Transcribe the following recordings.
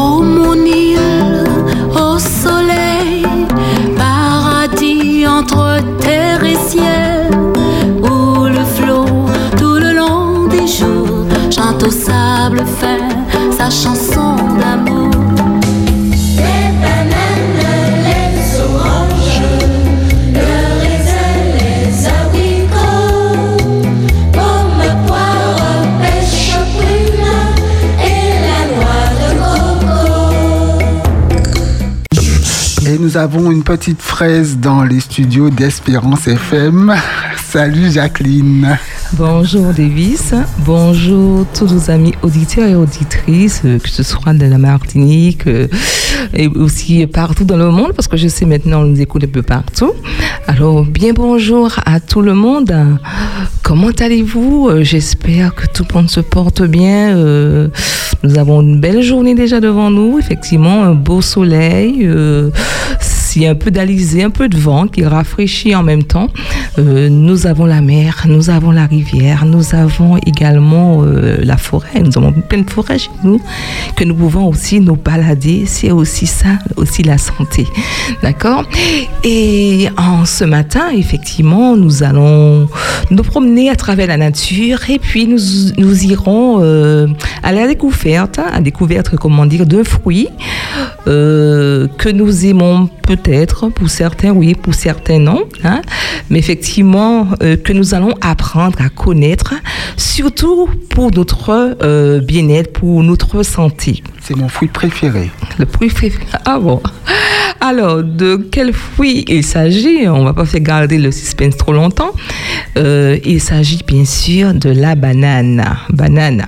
Oh mon île, au soleil, paradis entre terre et ciel, où le flot tout le long des jours chante au sable fin sa chanson avons une petite fraise dans les studios d'Espérance FM. Salut Jacqueline. Bonjour Davis, bonjour tous nos amis auditeurs et auditrices, euh, que ce soit de la Martinique euh, et aussi partout dans le monde, parce que je sais maintenant on nous écoute un peu partout. Alors bien bonjour à tout le monde. Comment allez-vous? Euh, J'espère que tout le monde se porte bien. Nous avons une belle journée déjà devant nous, effectivement, un beau soleil. S'il y a un peu d'alizé, un peu de vent qui rafraîchit en même temps. Euh, nous avons la mer, nous avons la rivière, nous avons également euh, la forêt. Nous avons plein de forêts chez nous que nous pouvons aussi nous balader. C'est aussi ça, aussi la santé. D'accord? Et en ce matin, effectivement, nous allons nous promener à travers la nature et puis nous, irons euh, à la découverte, à la découverte, comment dire, d'un fruit euh, que nous aimons peut-être, pour certains oui, pour certains non, hein, mais effectivement euh, que nous allons apprendre à connaître, surtout pour notre euh, bien-être, pour notre santé. C'est mon fruit préféré. Le fruit préféré. Ah bon. Alors, de quel fruit il s'agit? On va pas faire garder le suspense trop longtemps. Euh, il s'agit bien sûr de la banane. Banane.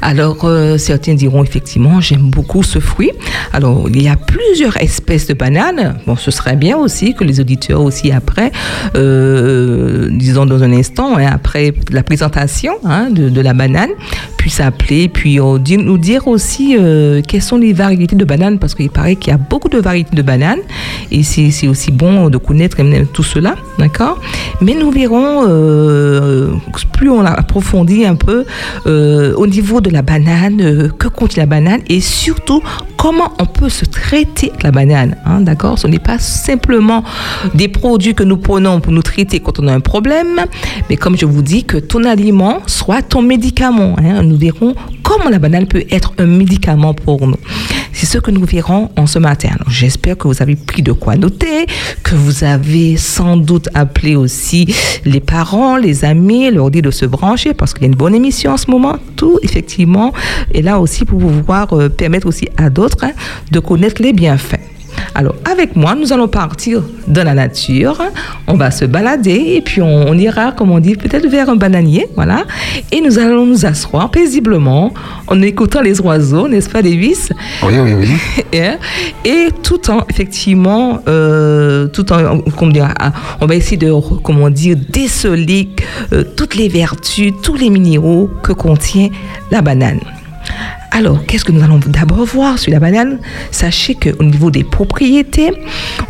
Alors, euh, certains diront effectivement, j'aime beaucoup ce fruit. Alors, il y a plusieurs espèces de bananes. Bon, ce serait bien aussi que les auditeurs aussi après, euh, disons dans un instant, hein, après la présentation hein, de, la banane, puissent appeler, puis euh, nous dire aussi quelles sont les variétés de bananes, parce qu'il paraît qu'il y a beaucoup de variétés de bananes, et c'est aussi bon de connaître euh, tout cela, d'accord? Mais nous verrons, plus on approfondit un peu au niveau de la banane, euh, que contient la banane, et surtout comment on peut se traiter la banane, hein, d'accord? Ce n'est pas simplement des produits que nous prenons pour nous traiter quand on a un problème, mais comme je vous dis, que ton aliment soit ton médicament. hein. Nous verrons comment la banane peut être un médicament pour nous. C'est ce que nous verrons en ce matin. J'espère que vous avez pris de quoi noter, que vous avez sans doute appelé aussi les parents, les amis, leur dire de se brancher parce qu'il y a une bonne émission en ce moment. Tout, effectivement, est là aussi pour pouvoir euh, permettre aussi à d'autres hein, de connaître les bienfaits. Alors, avec moi, nous allons partir dans la nature. On va se balader et puis on, on ira, comme on dit, peut-être vers un bananier, voilà. Et nous allons nous asseoir paisiblement en écoutant les oiseaux, n'est-ce pas, Davis? Oui, oui, oui. et, et tout en effectivement euh, tout en dire, ah, on va essayer de comment dire déceler euh, toutes les vertus tous les minéraux que contient la banane alors, qu'est-ce que nous allons d'abord voir sur la banane? Sachez qu'au niveau des propriétés,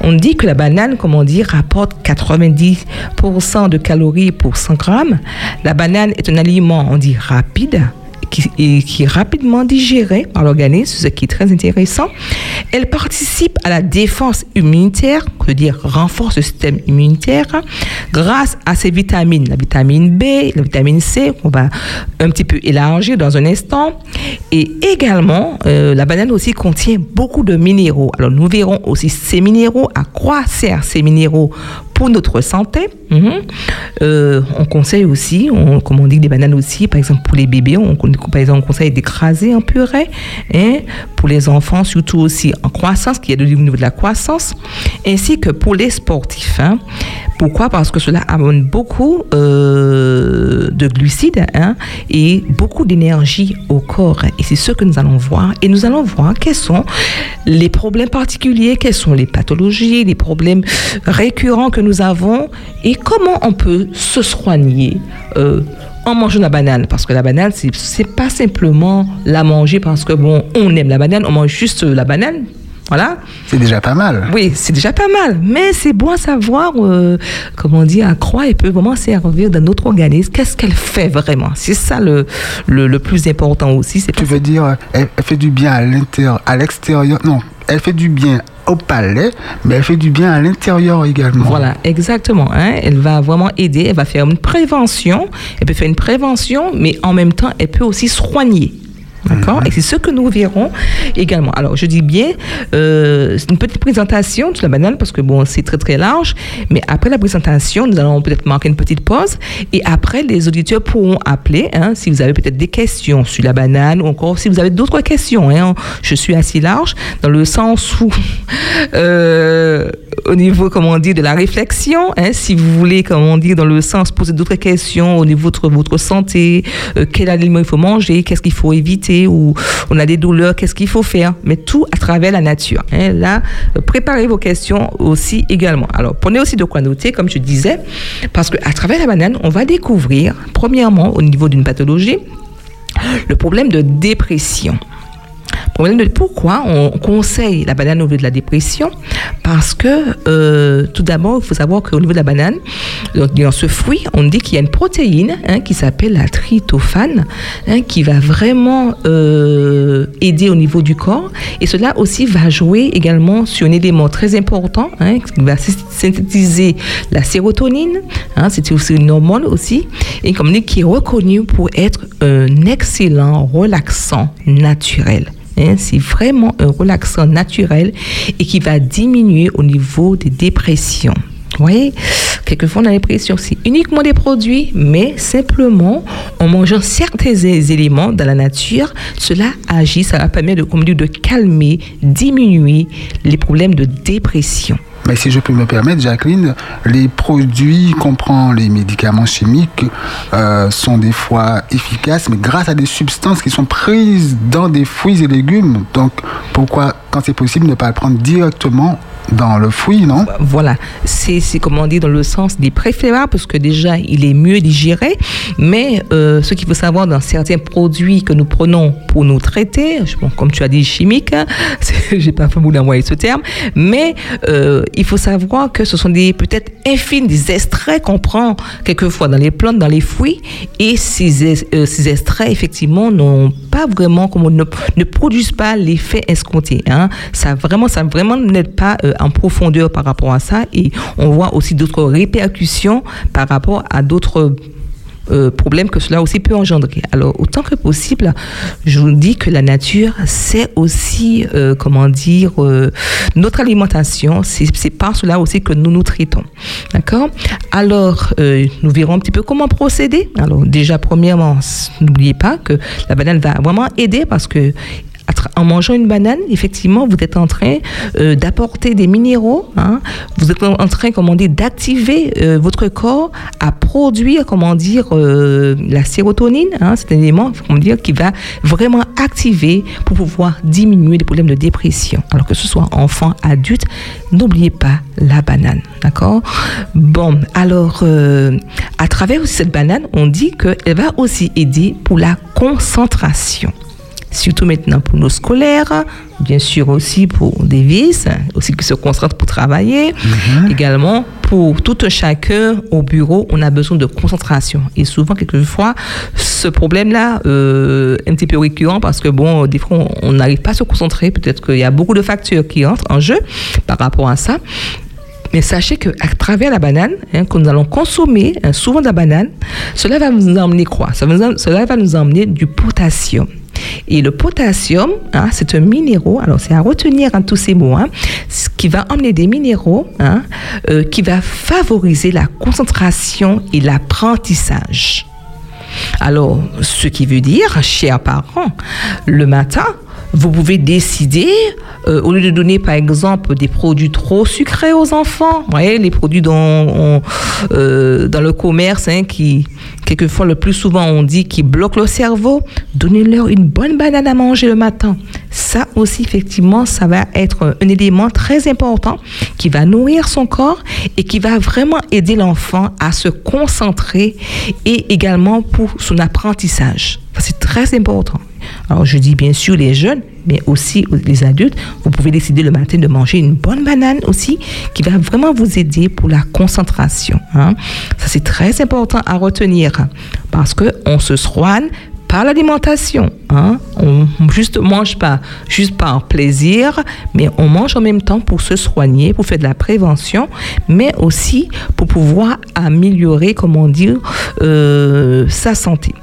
on dit que la banane, comment dire, rapporte 90% de calories pour 100 grammes. La banane est un aliment, on dit, rapide, qui, est rapidement digérée par l'organisme, ce qui est très intéressant. Elle participe à la défense immunitaire, que dire renforce le système immunitaire, grâce à ses vitamines, la vitamine B, la vitamine C, qu'on va un petit peu élargir dans un instant. Et également, euh, la banane aussi contient beaucoup de minéraux. Alors nous verrons aussi ces minéraux, à quoi servent ces minéraux pour notre santé. Mhm. Euh, on conseille aussi, on, comme on dit, des bananes aussi, par exemple pour les bébés, on, par exemple, on conseille d'écraser en purée. Hein, pour les enfants, surtout aussi en croissance, qu'il y a au niveau de la croissance, ainsi que pour les sportifs. hein. Pourquoi? Parce que cela amène beaucoup euh, de glucides hein, et beaucoup d'énergie au corps. Et c'est ce que nous allons voir. Et nous allons voir quels sont les problèmes particuliers, quelles sont les pathologies, les problèmes récurrents que nous avons et comment on peut se soigner. euh, en mangeant la banane, parce que la banane, c'est c'est pas simplement la manger parce que bon, on aime la banane, on mange juste la banane. Voilà. C'est déjà pas mal. Oui, c'est déjà pas mal, mais c'est bon à savoir, euh, comment dire, à croix, elle peut vraiment servir dans notre organisme. Qu'est-ce qu'elle fait vraiment? C'est ça le, le, le plus important aussi. C'est Tu veux dire, elle, elle fait du bien à l'intérieur, à l'extérieur? Non, elle fait du bien au palais, mais elle fait du bien à l'intérieur également. Voilà, exactement. hein. Elle va vraiment aider, elle va faire une prévention. Elle peut faire une prévention, mais en même temps, elle peut aussi soigner. D'accord Et c'est ce que nous verrons également. Alors, je dis bien, euh, c'est une petite présentation de la banane parce que bon, c'est très très large. Mais après la présentation, nous allons peut-être marquer une petite pause. Et après, les auditeurs pourront appeler hein, si vous avez peut-être des questions sur la banane ou encore si vous avez d'autres questions. hein. Je suis assez large dans le sens où, euh, au niveau, comment dire, de la réflexion, hein, si vous voulez, comment dire, dans le sens poser d'autres questions au niveau de votre, votre santé, euh, quel aliment il faut manger, qu'est-ce qu'il faut éviter, ou on a des douleurs, qu'est-ce qu'il faut faire, mais tout à travers la nature. hein. Là, préparez vos questions aussi également. Alors, prenez aussi de quoi noter, comme je disais, parce qu'à travers la banane, on va découvrir, premièrement, au niveau d'une pathologie, le problème de dépression. Pourquoi on conseille la banane au lieu de la dépression? Parce que euh, tout d'abord, il faut savoir qu'au niveau de la banane, dans ce fruit, on dit qu'il y a une protéine hein, qui s'appelle la tryptophane, hein, qui va vraiment euh, aider au niveau du corps. Et cela aussi va jouer également sur un élément très important, hein, qui va sy- synthétiser la sérotonine. Hein, c'est aussi une hormone aussi, et comme dit, qui est reconnue pour être un excellent relaxant naturel. Hein, c'est vraiment un relaxant naturel et qui va diminuer au niveau des dépressions. Vous voyez, quelquefois on a l'impression que c'est uniquement des produits, mais simplement en mangeant certains éléments dans la nature, cela agit, ça va de calmer, diminuer les problèmes de dépression. Mais si je peux me permettre, Jacqueline, les produits qu'on prend, les médicaments chimiques, euh, sont des fois efficaces, mais grâce à des substances qui sont prises dans des fruits et légumes. Donc, pourquoi, quand c'est possible, ne pas le prendre directement dans le fruit, non? Voilà, c'est c'est, comment dire dans le sens des préférables parce que déjà il est mieux digéré, mais euh, ce qu'il faut savoir dans certains produits que nous prenons pour nous traiter, comme tu as dit chimiques, hein, j'ai pas voulu envoyer ce terme, mais euh, il faut savoir que ce sont des peut-être infimes des extraits qu'on prend quelquefois dans les plantes, dans les fruits, et ces, es- euh, ces extraits effectivement n'ont pas vraiment, comme on ne, ne produisent pas l'effet escompté. Hein. Ça vraiment, ça vraiment n'aide pas euh, en profondeur par rapport à ça, et on voit aussi d'autres répercussions par rapport à d'autres euh, problèmes que cela aussi peut engendrer. Alors, autant que possible, je vous dis que la nature, c'est aussi, euh, comment dire, euh, notre alimentation, c'est par cela aussi que nous nous traitons. D'accord? Alors, euh, nous verrons un petit peu comment procéder. Alors, déjà, premièrement, n'oubliez pas que la banane va vraiment aider parce que en mangeant une banane, effectivement, vous êtes en train euh, d'apporter des minéraux. hein. Vous êtes en train, comment dire, d'activer euh, votre corps à produire, comment dire, euh, la sérotonine. hein. C'est un élément, comment dire, qui va vraiment activer pour pouvoir diminuer les problèmes de dépression. Alors que ce soit enfant, adulte, n'oubliez pas la banane, d'accord Bon, alors, à travers cette banane, on dit qu'elle va aussi aider pour la concentration surtout maintenant pour nos scolaires, bien sûr aussi pour des vis, aussi qui se concentrent pour travailler, également pour tout un chacun au bureau, on a besoin de concentration. Et souvent, quelquefois, ce problème-là euh, est un petit peu récurrent parce que, bon, des fois, on- n'arrive pas à se concentrer. Peut-être qu'il y a beaucoup de facteurs qui entrent en jeu par rapport à ça. Mais sachez qu'à travers la banane, hein, que nous allons consommer hein, souvent de la banane, cela va nous emmener quoi? Ça va nous em- Cela va nous emmener du potassium. Et le potassium, hein, c'est un minéraux, alors c'est à retenir en tous ces mots, hein, ce qui va emmener des minéraux hein, euh, qui va favoriser la concentration et l'apprentissage. Alors, ce qui veut dire, chers parents, le matin, vous pouvez décider, euh, au lieu de donner par exemple des produits trop sucrés aux enfants, vous voyez, les produits dont on- euh, dans le commerce, hein, qui quelquefois le plus souvent on dit qui bloquent le cerveau, donnez-leur une bonne banane à manger le matin. Ça aussi, effectivement, ça va être un élément très important qui va nourrir son corps et qui va vraiment aider l'enfant à se concentrer et également pour son apprentissage. C'est très important. Alors, je dis bien sûr les jeunes, mais aussi les adultes, vous pouvez décider le matin de manger une bonne banane aussi, qui va vraiment vous aider pour la concentration. hein. Ça, c'est très important à retenir parce que on se soigne par l'alimentation. Hein? On juste mange pas juste par plaisir, mais on mange en même temps pour se soigner, pour faire de la prévention, mais aussi pour pouvoir améliorer, comment dire, euh, sa santé.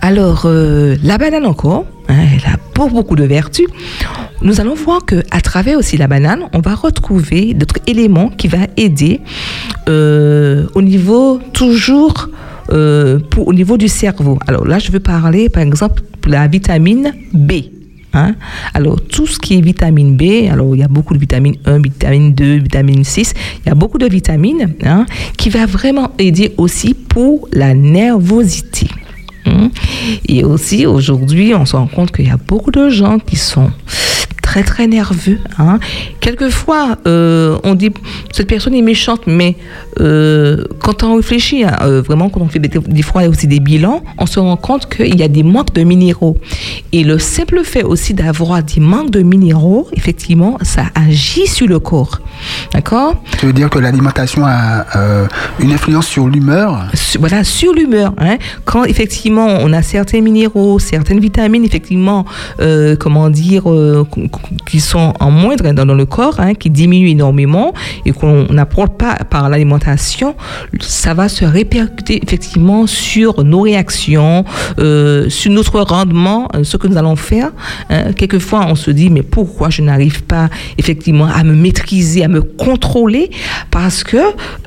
Alors, euh, la banane encore, hein, elle a beaucoup de vertus. Nous allons voir que à travers aussi la banane, on va retrouver d'autres éléments qui va aider euh, au niveau toujours euh, au niveau du cerveau. Alors là, je veux parler par exemple de la vitamine B. hein. Alors, tout ce qui est vitamine B, alors il y a beaucoup de vitamine 1, vitamine 2, vitamine 6, il y a beaucoup de vitamines hein, qui va vraiment aider aussi pour la nervosité. Hein? Et aussi, aujourd'hui, on se rend compte qu'il y a beaucoup de gens qui sont très, très nerveux. Hein. Quelquefois, euh, on dit, cette personne est méchante, mais euh, quand on réfléchit, hein, euh, vraiment, quand on fait des, des fois aussi des bilans, on se rend compte qu'il y a des manques de minéraux. Et le simple fait aussi d'avoir des manques de minéraux, effectivement, ça agit sur le corps. D'accord? Tu veux dire que l'alimentation a une influence sur l'humeur? Voilà, sur l'humeur. Hein. Quand effectivement on a certains minéraux, certaines vitamines, effectivement, comment dire, qui sont en moindre dans, le corps, hein, qui diminuent énormément et qu'on n'apporte pas par l'alimentation, ça va se répercuter effectivement sur nos réactions, euh, sur notre rendement, euh, ce que nous allons faire. hein. Quelquefois, on se dit, mais pourquoi je n'arrive pas effectivement à me maîtriser, à me contrôler? Parce que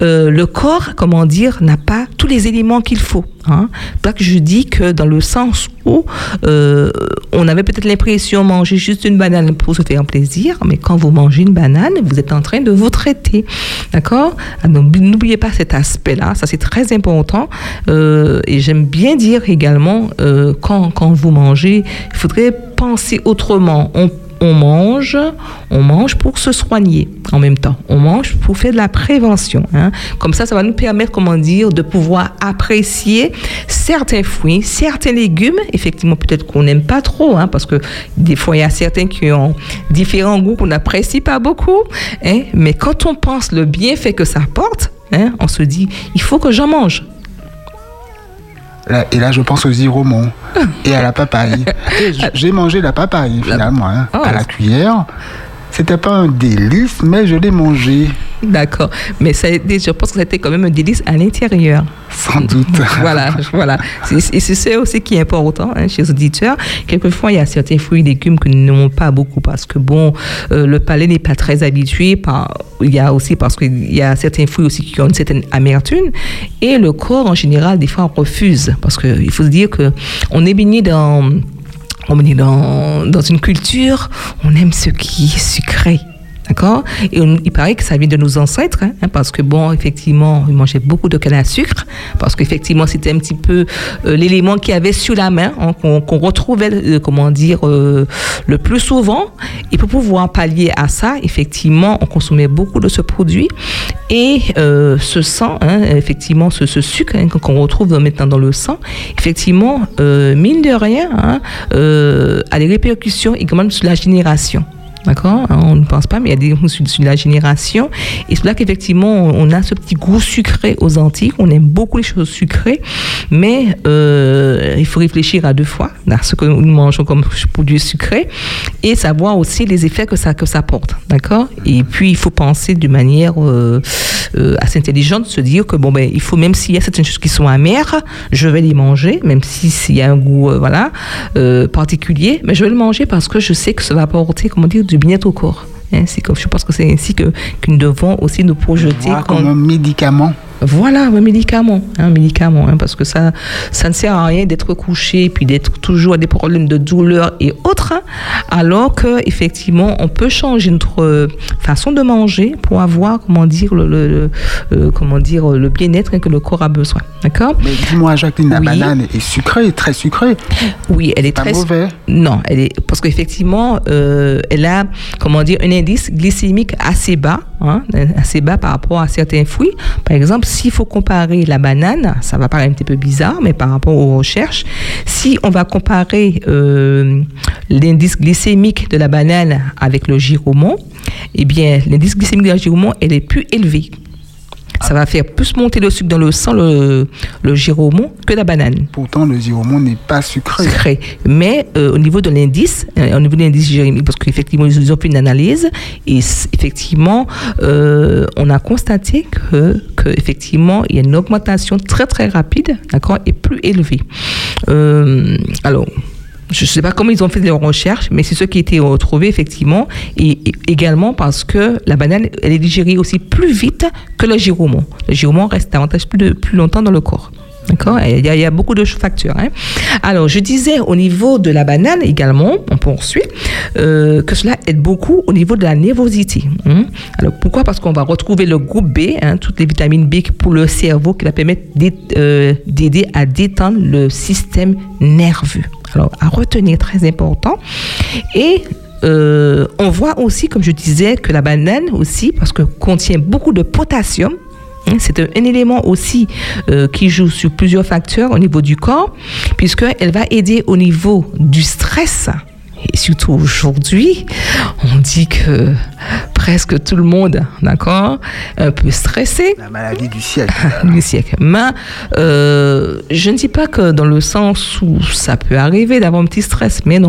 euh, le corps, comment dire, n'a pas tous les éléments qu'il faut. Hein? Ça que je dis que dans le sens où euh, on avait peut-être l'impression de manger juste une banane pour se faire plaisir, mais quand vous mangez une banane, vous êtes en train de vous traiter. D'accord? Ah, N'oubliez pas cet aspect-là, ça c'est très important. Euh, et j'aime bien dire également, euh, quand, quand vous mangez, il faudrait penser autrement. On mange, on mange pour se soigner en même temps. On mange pour faire de la prévention. hein. Comme ça, ça va nous permettre, comment dire, de pouvoir apprécier certains fruits, certains légumes. Effectivement, peut-être qu'on n'aime pas trop, hein, parce que des fois, il y a certains qui ont différents goûts qu'on n'apprécie pas beaucoup. hein. Mais quand on pense le bienfait que ça apporte, on se dit, il faut que j'en mange. Et là, je pense aux iromons et à la papaye. J'ai mangé la papaye, finalement, hein, Oh. à la cuillère. C'était pas un délice, mais je l'ai mangé, D'accord. Mais ça je pense que c'était quand même un délice à l'intérieur. sans doute. voilà, voilà. Et c'est ça aussi qui est important hein, chez les auditeurs. Quelquefois, il y a certains fruits et légumes que nous n'aimons pas beaucoup parce que, bon, euh, le palais n'est pas très habitué. Par, il y a aussi parce qu'il y a certains fruits aussi qui ont une certaine amertume. Et le corps, en général, des fois, refuse. Parce qu'il faut se dire que on est baigné dans, on est dans, dans une culture, on aime ce qui est sucré. D'accord il paraît que ça vient de nos ancêtres, hein, parce que, bon, effectivement, ils mangeaient beaucoup de canne à sucre, parce qu'effectivement, c'était un petit peu euh, l'élément qu'il y avait sur la main, hein, qu'on retrouvait, euh, comment dire, euh, le plus souvent. Et pour pouvoir pallier à ça, effectivement, on consommait beaucoup de ce produit. Et ce sang, hein, effectivement, ce, ce sucre hein, qu'on retrouve maintenant dans le sang, effectivement, mine de rien, hein, a des répercussions également sur la génération. D'accord? Hein, On ne pense pas, mais il y a des sur, sur la génération. Et c'est là qu'effectivement, on a ce petit goût sucré aux Antilles. On aime beaucoup les choses sucrées, mais euh, il faut réfléchir à deux fois à ce que nous mangeons comme produits sucrés et savoir aussi les effets que ça, que ça porte. D'accord? Et puis, il faut penser d'une manière euh, euh, assez intelligente, se dire que, bon, ben, il faut, même s'il y a certaines choses qui sont amères, je vais les manger, même si- s'il y a un goût voilà, particulier, mais je vais le manger parce que je sais que ça va apporter, comment dire, du bien-être au corps. Hein, comme, je pense que c'est ainsi que, que nous devons aussi nous projeter. Comme un médicament. Voilà, un médicament, un médicament, hein, parce que ça, ça ne sert à rien d'être couché et puis d'être toujours à des problèmes de douleur et autres, hein, alors que effectivement, on peut changer notre euh, façon de manger pour avoir, comment dire, le, le- le, euh, comment dire, le bien-être que le corps a besoin, d'accord? Mais dis-moi, Jacqueline, la Oui. banane est sucrée, très sucrée. Oui, elle est Pas très mauvais. Non, elle est parce qu'effectivement, euh, elle a comment dire un indice glycémique assez bas, hein, assez bas par rapport à certains fruits. Par exemple, s'il faut comparer la banane, ça va paraître un petit peu bizarre, mais par rapport aux recherches, si on va comparer euh, l'indice glycémique de la banane avec le giromon, eh bien, l'indice glycémique de la giromon, est plus élevée. Ça va faire plus monter le sucre dans le sang, le, le que la banane Pourtant, le giromon n'est pas sucré. sucré. Mais euh, au niveau de l'indice, euh, au niveau de l'indice glycémique, parce qu'effectivement, ils ont fait une analyse et effectivement, euh, on a constaté que, que effectivement, il y a une augmentation très très rapide, d'accord, et plus élevée. Euh, alors. Je ne sais pas comment ils ont fait leurs recherches, mais c'est ce qui a été retrouvé effectivement, et, également parce que la banane, elle est digérée aussi plus vite que le giromon. Le giromon reste davantage plus, longtemps dans le corps. D'accord? Il y, a, beaucoup de facteurs. hein. Alors, je disais au niveau de la banane également, on poursuit, euh, que cela aide beaucoup au niveau de la nervosité. hein. Alors, pourquoi? Parce qu'on va retrouver le groupe B, hein, toutes les vitamines B pour le cerveau qui va permettre euh, d'aider à détendre le système nerveux. Alors, à retenir, très important. Et euh, on voit aussi, comme je disais, que la banane aussi, parce que contient beaucoup de potassium, hein, c'est un, élément aussi euh, qui joue sur plusieurs facteurs au niveau du corps, puisqu'elle va aider au niveau du stress. Et surtout aujourd'hui, on dit que presque tout le monde, d'accord, un peu stressé, La maladie du siècle. du siècle. Mais euh, je ne dis pas que dans le sens où ça peut arriver d'avoir un petit stress, mais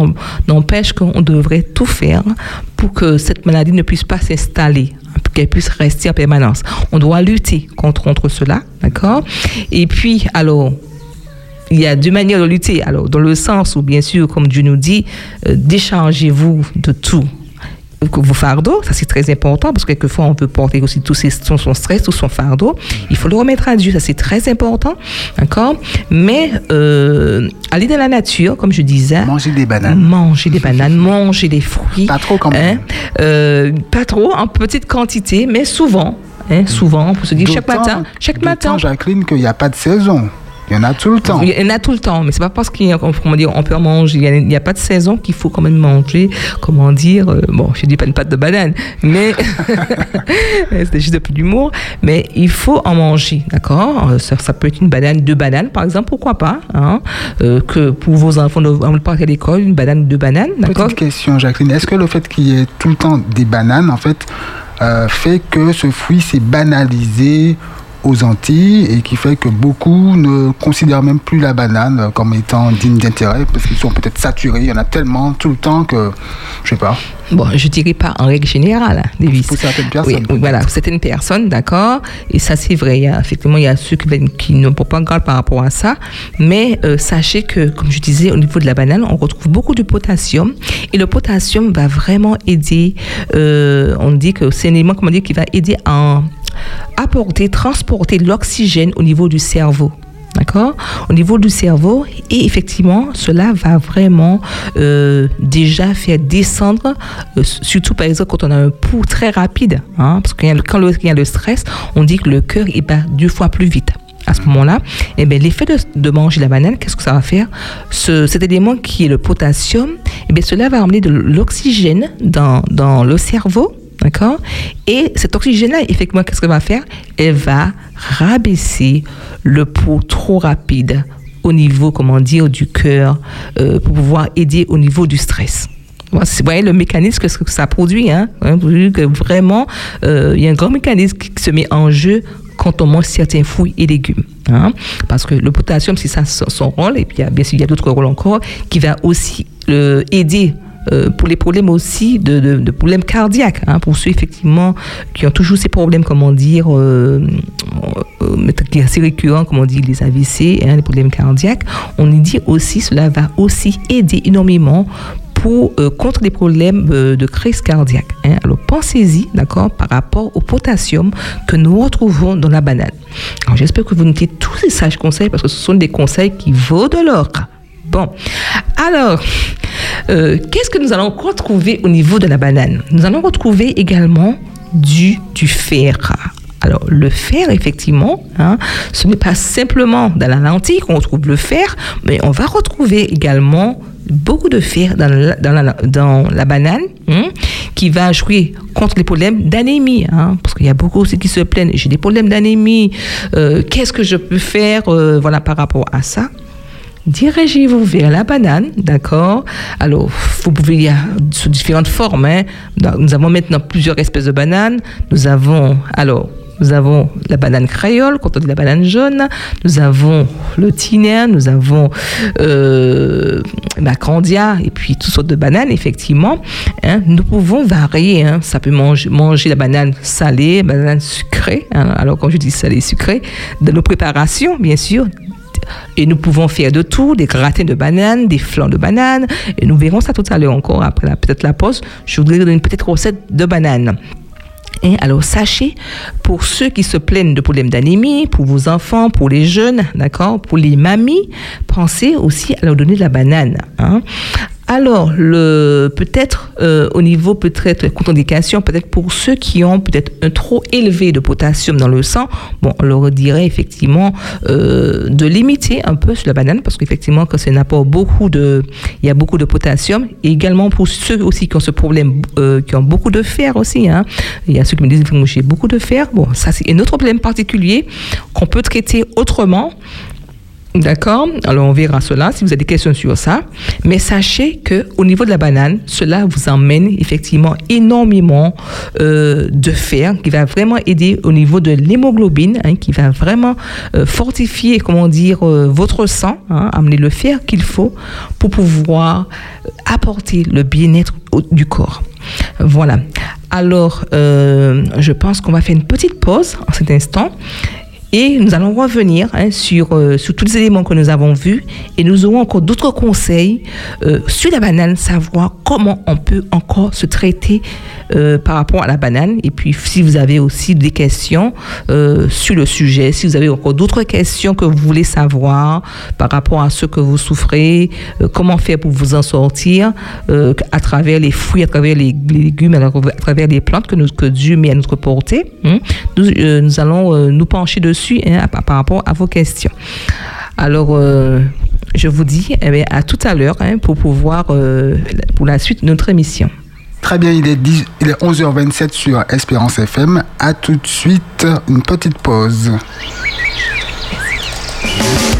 n'empêche qu'on devrait tout faire pour que cette maladie ne puisse pas s'installer qu'elle puisse rester en permanence. On doit lutter contre, contre cela, d'accord? Et puis, alors, il y a deux manières de lutter. Alors, dans le sens où, bien sûr, comme Dieu nous dit, euh, déchargez-vous de tout vos fardeaux, ça c'est très important parce que quelquefois on peut porter aussi tout ses- son, son stress, tout son fardeau. Il faut le remettre à Dieu, ça c'est très important, d'accord? Mais euh, aller dans la nature, comme je disais, Manger des bananes. manger des bananes, manger des fruits. Pas trop quand même. hein, euh, pas trop, en petite quantité, mais souvent. hein, souvent, pour se dire chaque matin, chaque matin. Jacqueline, qu'il n'y a pas de saison. Il y en a tout le temps. Il y en a tout le temps, mais c'est pas parce qu'il y a, comment dire, on peut en manger. Il a- n'y a, pas de saison qu'il faut quand même manger. Comment dire euh, Bon, je dis pas une pâte de banane, mais c'était juste un peu d'humour. Mais il faut en manger, d'accord? Euh, ça, ça peut être une banane, deux bananes, par exemple, pourquoi pas hein? Euh, Que pour vos enfants, on ne pas à l'école, une banane, deux bananes, d'accord? Petite question, Jacqueline. Est-ce que le fait qu'il y ait tout le temps des bananes, en fait, euh, fait que ce fruit s'est banalisé aux Antilles et qui fait que beaucoup ne considèrent même plus la banane comme étant digne d'intérêt parce qu'ils sont peut-être saturés. Il y en a tellement tout le temps que, je sais pas. Bon, je dirais pas en règle générale, hein, Davis. Pour certaines personnes, Oui, oui, peut-être. voilà, certaines personnes, d'accord. Et ça, c'est vrai. Il y a, effectivement, il y a ceux qui, qui ne garde par rapport à ça. Mais euh, sachez que, comme je disais, au niveau de la banane, on retrouve beaucoup de potassium. Et le potassium va vraiment aider. euh, on dit que c'est un élément, comment dire, qui va aider à apporter, transporter l'oxygène au niveau du cerveau. D'accord? Au niveau du cerveau. Et effectivement, cela va vraiment euh, déjà faire descendre, euh, surtout par exemple quand on a un pouls très rapide. hein, parce que quand il y a le stress, on dit que le cœur il bat deux fois plus vite. À ce moment-là, eh bien, l'effet de, manger la banane, qu'est-ce que ça va faire? Ce- Cet élément qui est le potassium, eh bien, cela va emmener de l'oxygène dans, dans le cerveau. D'accord? Et cet oxygène-là, effectivement, qu'est-ce qu'elle va faire? Elle va rabaisser le pouls trop rapide au niveau, comment dire, du cœur euh, pour pouvoir aider au niveau du stress. Vous voyez le mécanisme que ça produit. Hein, vraiment, euh, il y a un grand mécanisme qui se met en jeu quand on mange certains fruits et légumes. hein? parce que le potassium, c'est son, rôle. Et puis, bien sûr, il y a d'autres rôles encore qui va aussi euh, aider euh, pour les problèmes aussi de, problèmes cardiaques, hein, pour ceux effectivement qui ont toujours ces problèmes, comment dire, euh, euh, mais qui est assez récurrent, comment dire, les AVC, hein, les problèmes cardiaques, on dit aussi, cela va aussi aider énormément pour, euh, contre les problèmes euh, de crise cardiaque. hein. Alors pensez-y, d'accord, par rapport au potassium que nous retrouvons dans la banane. Alors j'espère que vous notez tous ces sages conseils parce que ce sont des conseils qui vaut de l'or. Bon, alors, euh, qu'est-ce que nous allons retrouver au niveau de la banane? Nous allons retrouver également du, fer. Alors, le fer, effectivement, hein, ce n'est pas simplement dans la lentille qu'on retrouve le fer, mais on va retrouver également beaucoup de fer dans la banane, hein, qui va jouer contre les problèmes d'anémie. hein, parce qu'il y a beaucoup aussi qui se plaignent. J'ai des problèmes d'anémie. euh, Qu'est-ce que je peux faire euh, voilà, par rapport à ça Dirigez-vous vers la banane, d'accord? Alors, vous pouvez y sous différentes formes. hein. Nous avons maintenant plusieurs espèces de bananes. Nous avons, alors, nous avons la banane créole, quand on dit la banane jaune. Nous avons le tiner, nous avons euh, la candia, et puis toutes sortes de bananes, effectivement. hein. Nous pouvons varier. hein. Ça peut manger, la banane salée, la banane sucrée. Alors, quand je dis salée, sucrée, de nos préparations, bien sûr, et nous pouvons faire de tout, des gratins de bananes, des flancs de bananes. Et nous verrons ça tout à l'heure encore, après peut-être la pause. Je voudrais donner une petite recette de bananes. Et alors, sachez, pour ceux qui se plaignent de problèmes d'anémie, pour vos enfants, pour les jeunes, d'accord, pour les mamies, pensez aussi à leur donner de la banane. hein. Alors, peut-être euh, au niveau peut-être contre-indication, peut-être pour ceux qui ont peut-être un trop élevé de potassium dans le sang, bon, on leur dirait effectivement euh, de limiter un peu sur la banane parce qu'effectivement, quand c'est un apport beaucoup de, il y a beaucoup de potassium. Et également pour ceux aussi qui ont ce problème, euh, qui ont beaucoup de fer aussi. Hein. Il y a ceux qui me disent que j'ai beaucoup de fer. Bon, ça c'est un autre problème particulier qu'on peut traiter autrement. D'accord Alors on verra cela si vous avez des questions sur ça. Mais sachez que au niveau de la banane, cela vous emmène effectivement énormément euh, de fer qui va vraiment aider au niveau de l'hémoglobine, hein, qui va vraiment euh, fortifier, comment dire, euh, votre sang, hein, amener le fer qu'il faut pour pouvoir apporter le bien-être du corps. Voilà. Alors, je pense qu'on va faire une petite pause en cet instant. Et nous allons revenir hein, sur, euh, sur tous les éléments que nous avons vus. Et nous aurons encore d'autres conseils euh, sur la banane, savoir comment on peut encore se traiter euh, par rapport à la banane. Et puis, si vous avez aussi des questions sur le sujet, si vous avez encore d'autres questions que vous voulez savoir par rapport à ce que vous souffrez, comment faire pour vous en sortir à travers les fruits, à travers les, légumes, à travers- les plantes que, Dieu met à notre portée, hein, nous, nous allons nous pencher dessus hein, par rapport à vos questions. Alors, euh, je vous dis eh bien, à tout à l'heure hein, pour pouvoir, euh, pour la suite de notre émission. Très bien, il est, 10 il est 11h27 sur Espérance FM. À tout de suite, une petite pause.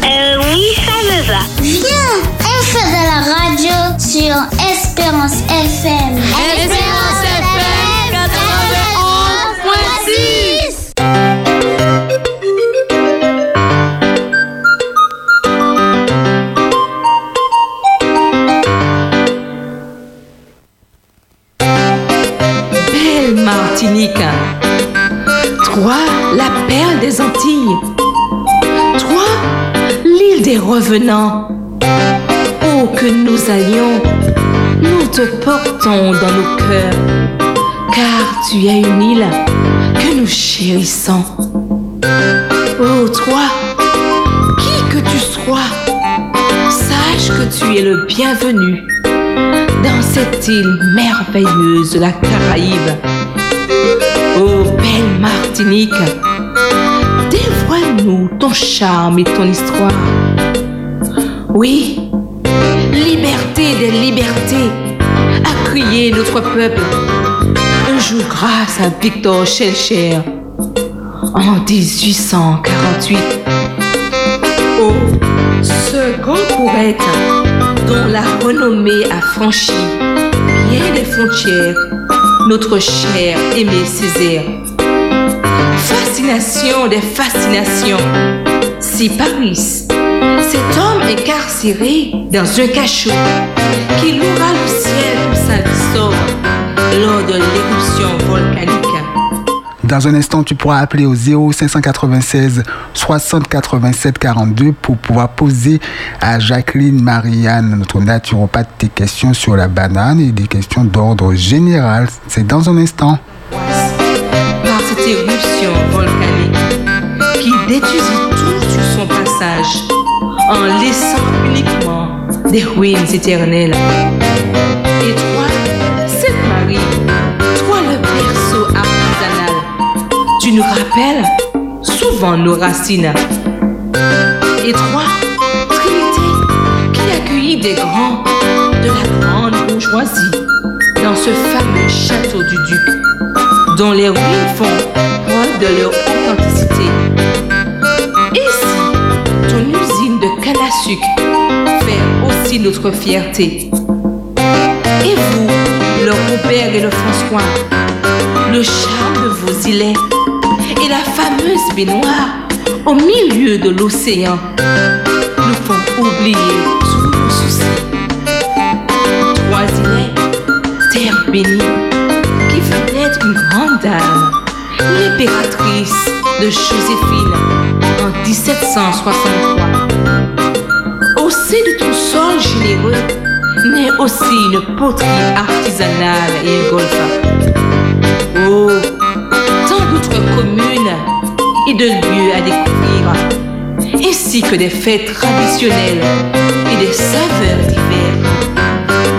Euh, oui, ça me va. Viens, on fait de la radio sur Espérance FM. Espérance FM Toi, la perle des Antilles. Toi, l'île des revenants. Où que nous allions, nous te portons dans nos cœurs. Car tu es une île que nous chérissons. Oh, toi, qui que tu sois, sache que tu es le bienvenu dans cette île merveilleuse de la Caraïbe. Oh belle Martinique, dévoile-nous ton charme et ton histoire. Oui, liberté des libertés, a crié notre peuple. Un jour grâce à Victor Schellcher en 1848. Oh, ce grand poète dont la renommée a franchi bien des frontières, notre cher Aimé Césaire. Fascination des fascinations, si Paris, cet homme incarcéré dans un cachot qui louera le ciel sa sauve lors de l'éruption volcanique. Dans un instant, tu pourras appeler au 0596 60 87 42 pour pouvoir poser à Jacqueline Marianne, notre naturopathe, tes questions sur la banane et des questions d'ordre général. C'est dans un instant. par cette éruption volcanique qui détruisit tout son passage en laissant uniquement des ruines éternelles. Tu nous rappelles souvent nos racines. Et toi, Trinité, qui accueillit des grands de la grande bourgeoisie. dans ce fameux château du duc, dont les ruines font preuve de leur authenticité. Si ton usine de canne à sucre fait aussi notre fierté Et vous, le Robert et le François, le charme de vos îlets et la fameuse baignoire au milieu de l'océan nous font oublier tous nos soucis. Trois terre bénie, qui fut être une grande dame, l'impératrice de Joséphine en 1763. Au sein de ton sol généreux, naît aussi une poterie artisanale et un golfe. Oh, d'autres communes et de lieux à découvrir, ainsi que des fêtes traditionnelles et des saveurs diverses.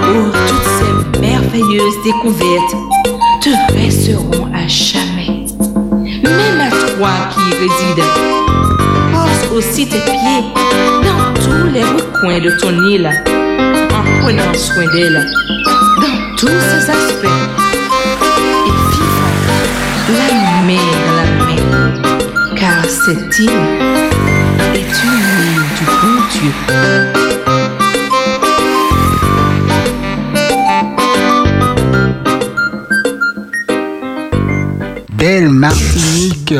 Oh, toutes ces merveilleuses découvertes te resteront à jamais. Même à toi qui y résides, pose aussi tes pieds dans tous les recoins de ton île, en prenant soin d'elle dans tous ses aspects. Et vivons la car cette île est du bon Dieu. Belle Martinique.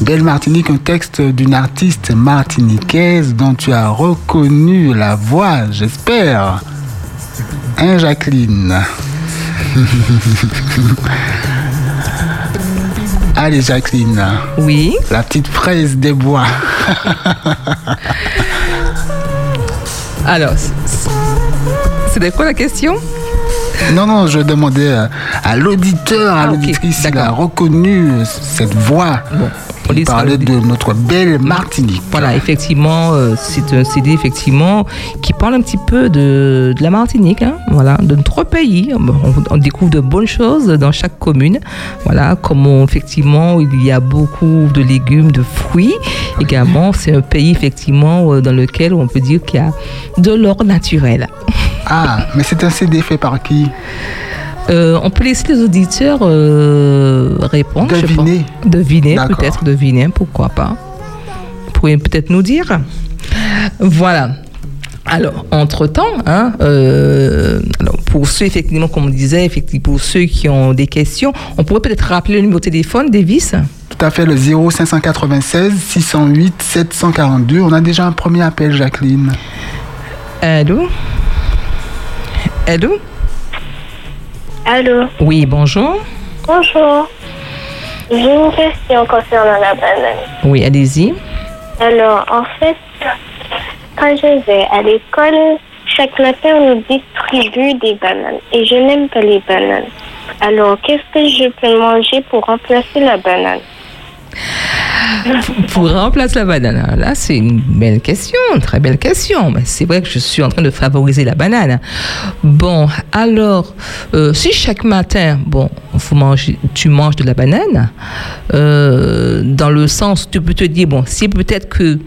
Belle Martinique, un texte d'une artiste martiniquaise dont tu as reconnu la voix, j'espère. Hein, Jacqueline? Allez, Jacqueline, Oui. la petite fraise des bois. Alors, c'était quoi la question? Non, non, je demandais euh, à l'auditeur, à Ah, l'auditrice s'il a reconnu cette voix. Bon, laissera parlait le- de notre belle Martinique. Voilà, effectivement, euh, c'est un CD effectivement qui parle un petit peu de, de la Martinique, hein, voilà, de notre pays. On, on découvre de bonnes choses dans chaque commune. Voilà, comment effectivement il y a beaucoup de légumes, de fruits. Également, c'est un pays effectivement euh, dans lequel on peut dire qu'il y a de l'or naturel. Ah, mais c'est un CD fait par qui? Euh, on peut laisser les auditeurs euh, répondre. je pense. Deviner. Deviner, peut-être deviner, pourquoi pas. Vous pourriez peut-être nous dire. Voilà. Alors, entre-temps, hein, euh, pour ceux, effectivement, comme on disait, effectivement, pour ceux qui ont des questions, on pourrait peut-être rappeler le numéro de téléphone, Davis? Tout à fait, le 0596 608 742. On a déjà un premier appel, Jacqueline. Allô? Allô? Allô Oui, bonjour. Bonjour. J'ai une question concernant la banane. Oui, allez-y. Alors, en fait, quand je vais à l'école, chaque matin, on nous distribue des bananes. Et je n'aime pas les bananes. Alors, qu'est-ce que je peux manger pour remplacer la banane? Pour remplacer la banane, là c'est une belle question, une très belle question. Mais c'est vrai que je suis en train de favoriser la banane. Bon, alors, euh, si chaque matin, bon, tu manges de la banane, euh, dans le sens, tu peux te dire, bon, si peut-être que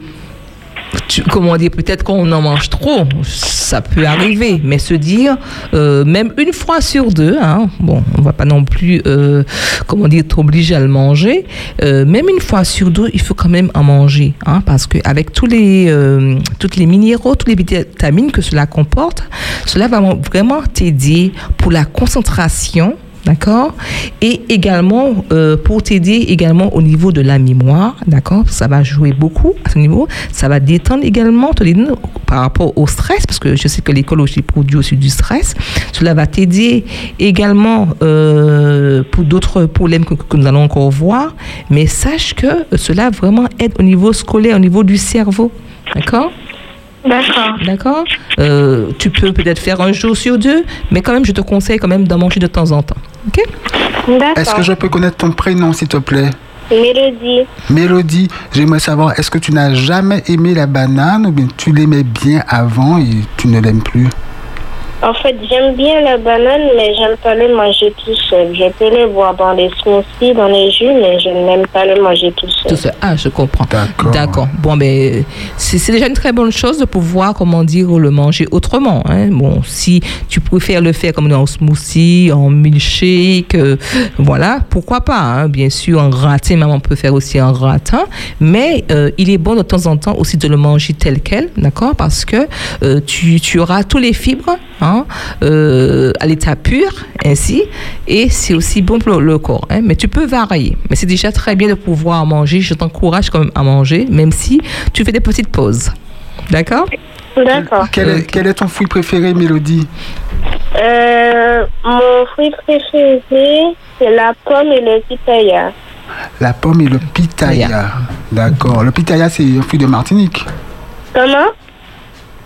tu- comment dire, peut-être qu'on en mange trop, ça peut arriver, mais se dire, euh, même une fois sur deux, hein, bon, on va pas non plus, euh, comment dire, t'obliger à le manger, euh, même une fois sur deux, il faut quand même en manger, hein, parce que avec tous les, euh, toutes les minéraux, toutes les vitamines que cela comporte, cela va vraiment t'aider pour la concentration, D'accord? Et également, euh, pour t'aider également au niveau de la mémoire, d'accord? Ça va jouer beaucoup à ce niveau. Ça va détendre également te par rapport au stress, parce que je sais que l'école aussi produit aussi du stress. Cela va t'aider également euh, pour d'autres problèmes que, que nous allons encore voir. Mais sache que cela vraiment aide au niveau scolaire, au niveau du cerveau. D'accord? D'accord. D'accord? Euh, Tu peux peut-être faire un jour sur deux, mais quand même, je te conseille quand même d'en manger de temps en temps. OK D'accord. Est-ce que je peux connaître ton prénom, s'il te plaît? Mélodie. Mélodie, j'aimerais savoir, est-ce que tu n'as jamais aimé la banane ou bien tu l'aimais bien avant et tu ne l'aimes plus? En fait, j'aime bien la banane, mais j'aime pas le manger tout seul. Je peux le boire dans les smoothies, dans les jus, mais je n'aime pas le manger tout seul. Tout seul. Ah, je comprends. D'accord. D'accord. Bon, ben, c'est c'est déjà une très bonne chose de pouvoir, comment dire, le manger autrement. hein. Bon, si tu préfères le faire comme en smoothie, en milkshake, euh, voilà, pourquoi pas. hein. Bien sûr, en gratin, maman peut faire aussi en gratin. Mais euh, il est bon de temps en temps aussi de le manger tel quel, d'accord Parce que euh, tu, tu auras tous les fibres hein, euh, à l'état pur, ainsi. Et c'est aussi bon pour le, corps. hein. Mais tu peux varier. Mais c'est déjà très bien de pouvoir manger. Je t'encourage quand même à manger, même si tu fais des petites pauses. D'accord? D'accord. Quel est, quel est ton fruit préféré, Mélodie? Euh, mon fruit préféré, c'est la pomme et le pitaya. La pomme et le pitaya. D'accord. Le pitaya, c'est un fruit de Martinique. Comment?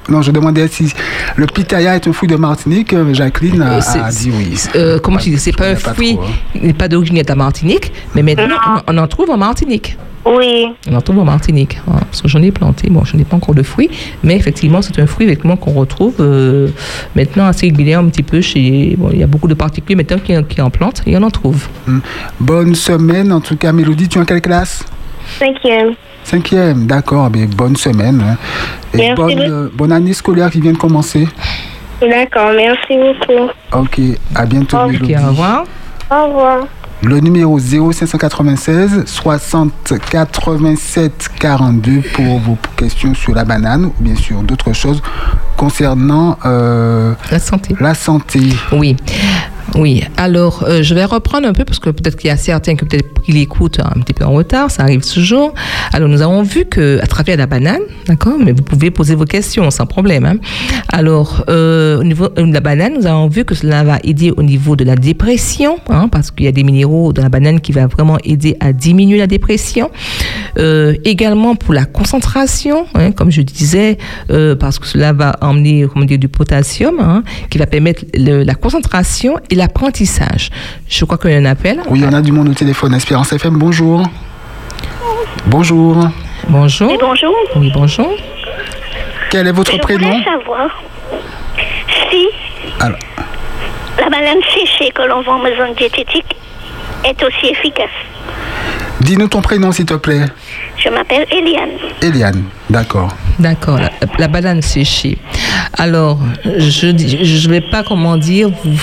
Non, je demandais si le pitaya est un fruit de Martinique. euh, Jacqueline a, c'est- a dit oui. Euh, comment tu dis C'est pas un fruit, trop, hein. il n'est pas d'origine de la Martinique, mais maintenant on, on en trouve en Martinique. Oui. On en trouve en Martinique. hein, parce que j'en ai planté. Bon, je n'ai pas encore de fruits, mais effectivement, c'est un fruit effectivement qu'on retrouve euh, maintenant assez régulièrement un petit peu chez. Bon, il y a beaucoup de particuliers maintenant qui, qui en plantent et on en trouve. Bonne semaine, en tout cas, Mélodie. Tu es en quelle classe? Cinquième. Cinquième, d'accord. Ben, bonne semaine. hein. Et Merci bonne, euh, bonne année scolaire qui vient de commencer. D'accord, merci beaucoup. Ok, à bientôt, Ok, Mélodie. Ok, au revoir. Au revoir. Le numéro 0596 60 87 42 pour vos questions sur la banane ou bien sûr d'autres choses concernant euh, La santé. la santé. Oui. Oui, alors euh, je vais reprendre un peu parce que peut-être qu'il y a certains que peut-être qui l'écoutent un petit peu en retard, ça arrive toujours. Alors nous avons vu que à travers la banane, d'accord, mais vous pouvez poser vos questions sans problème. hein. Alors euh, au niveau de la banane, nous avons vu que cela va aider au niveau de la dépression, hein, parce qu'il y a des minéraux dans la banane qui va vraiment aider à diminuer la dépression. Euh, également pour la concentration, hein, comme je disais, euh, parce que cela va emmener comment dire, du potassium, hein, qui va permettre le- la concentration et l'apprentissage. Je crois qu'il y a un appel. Oui, on a du monde au téléphone. Espérance FM, bonjour. Bonjour. Bonjour. bonjour. Oui, bonjour. Quel est votre Je prénom voulais savoir si Alors, la banane séchée que l'on vend en maison diététique est aussi efficace. dis-nous ton prénom s'il te plaît. Je m'appelle Eliane. Eliane, d'accord. D'accord, la, la banane séchée. Alors, je ne vais pas, comment dire, vous,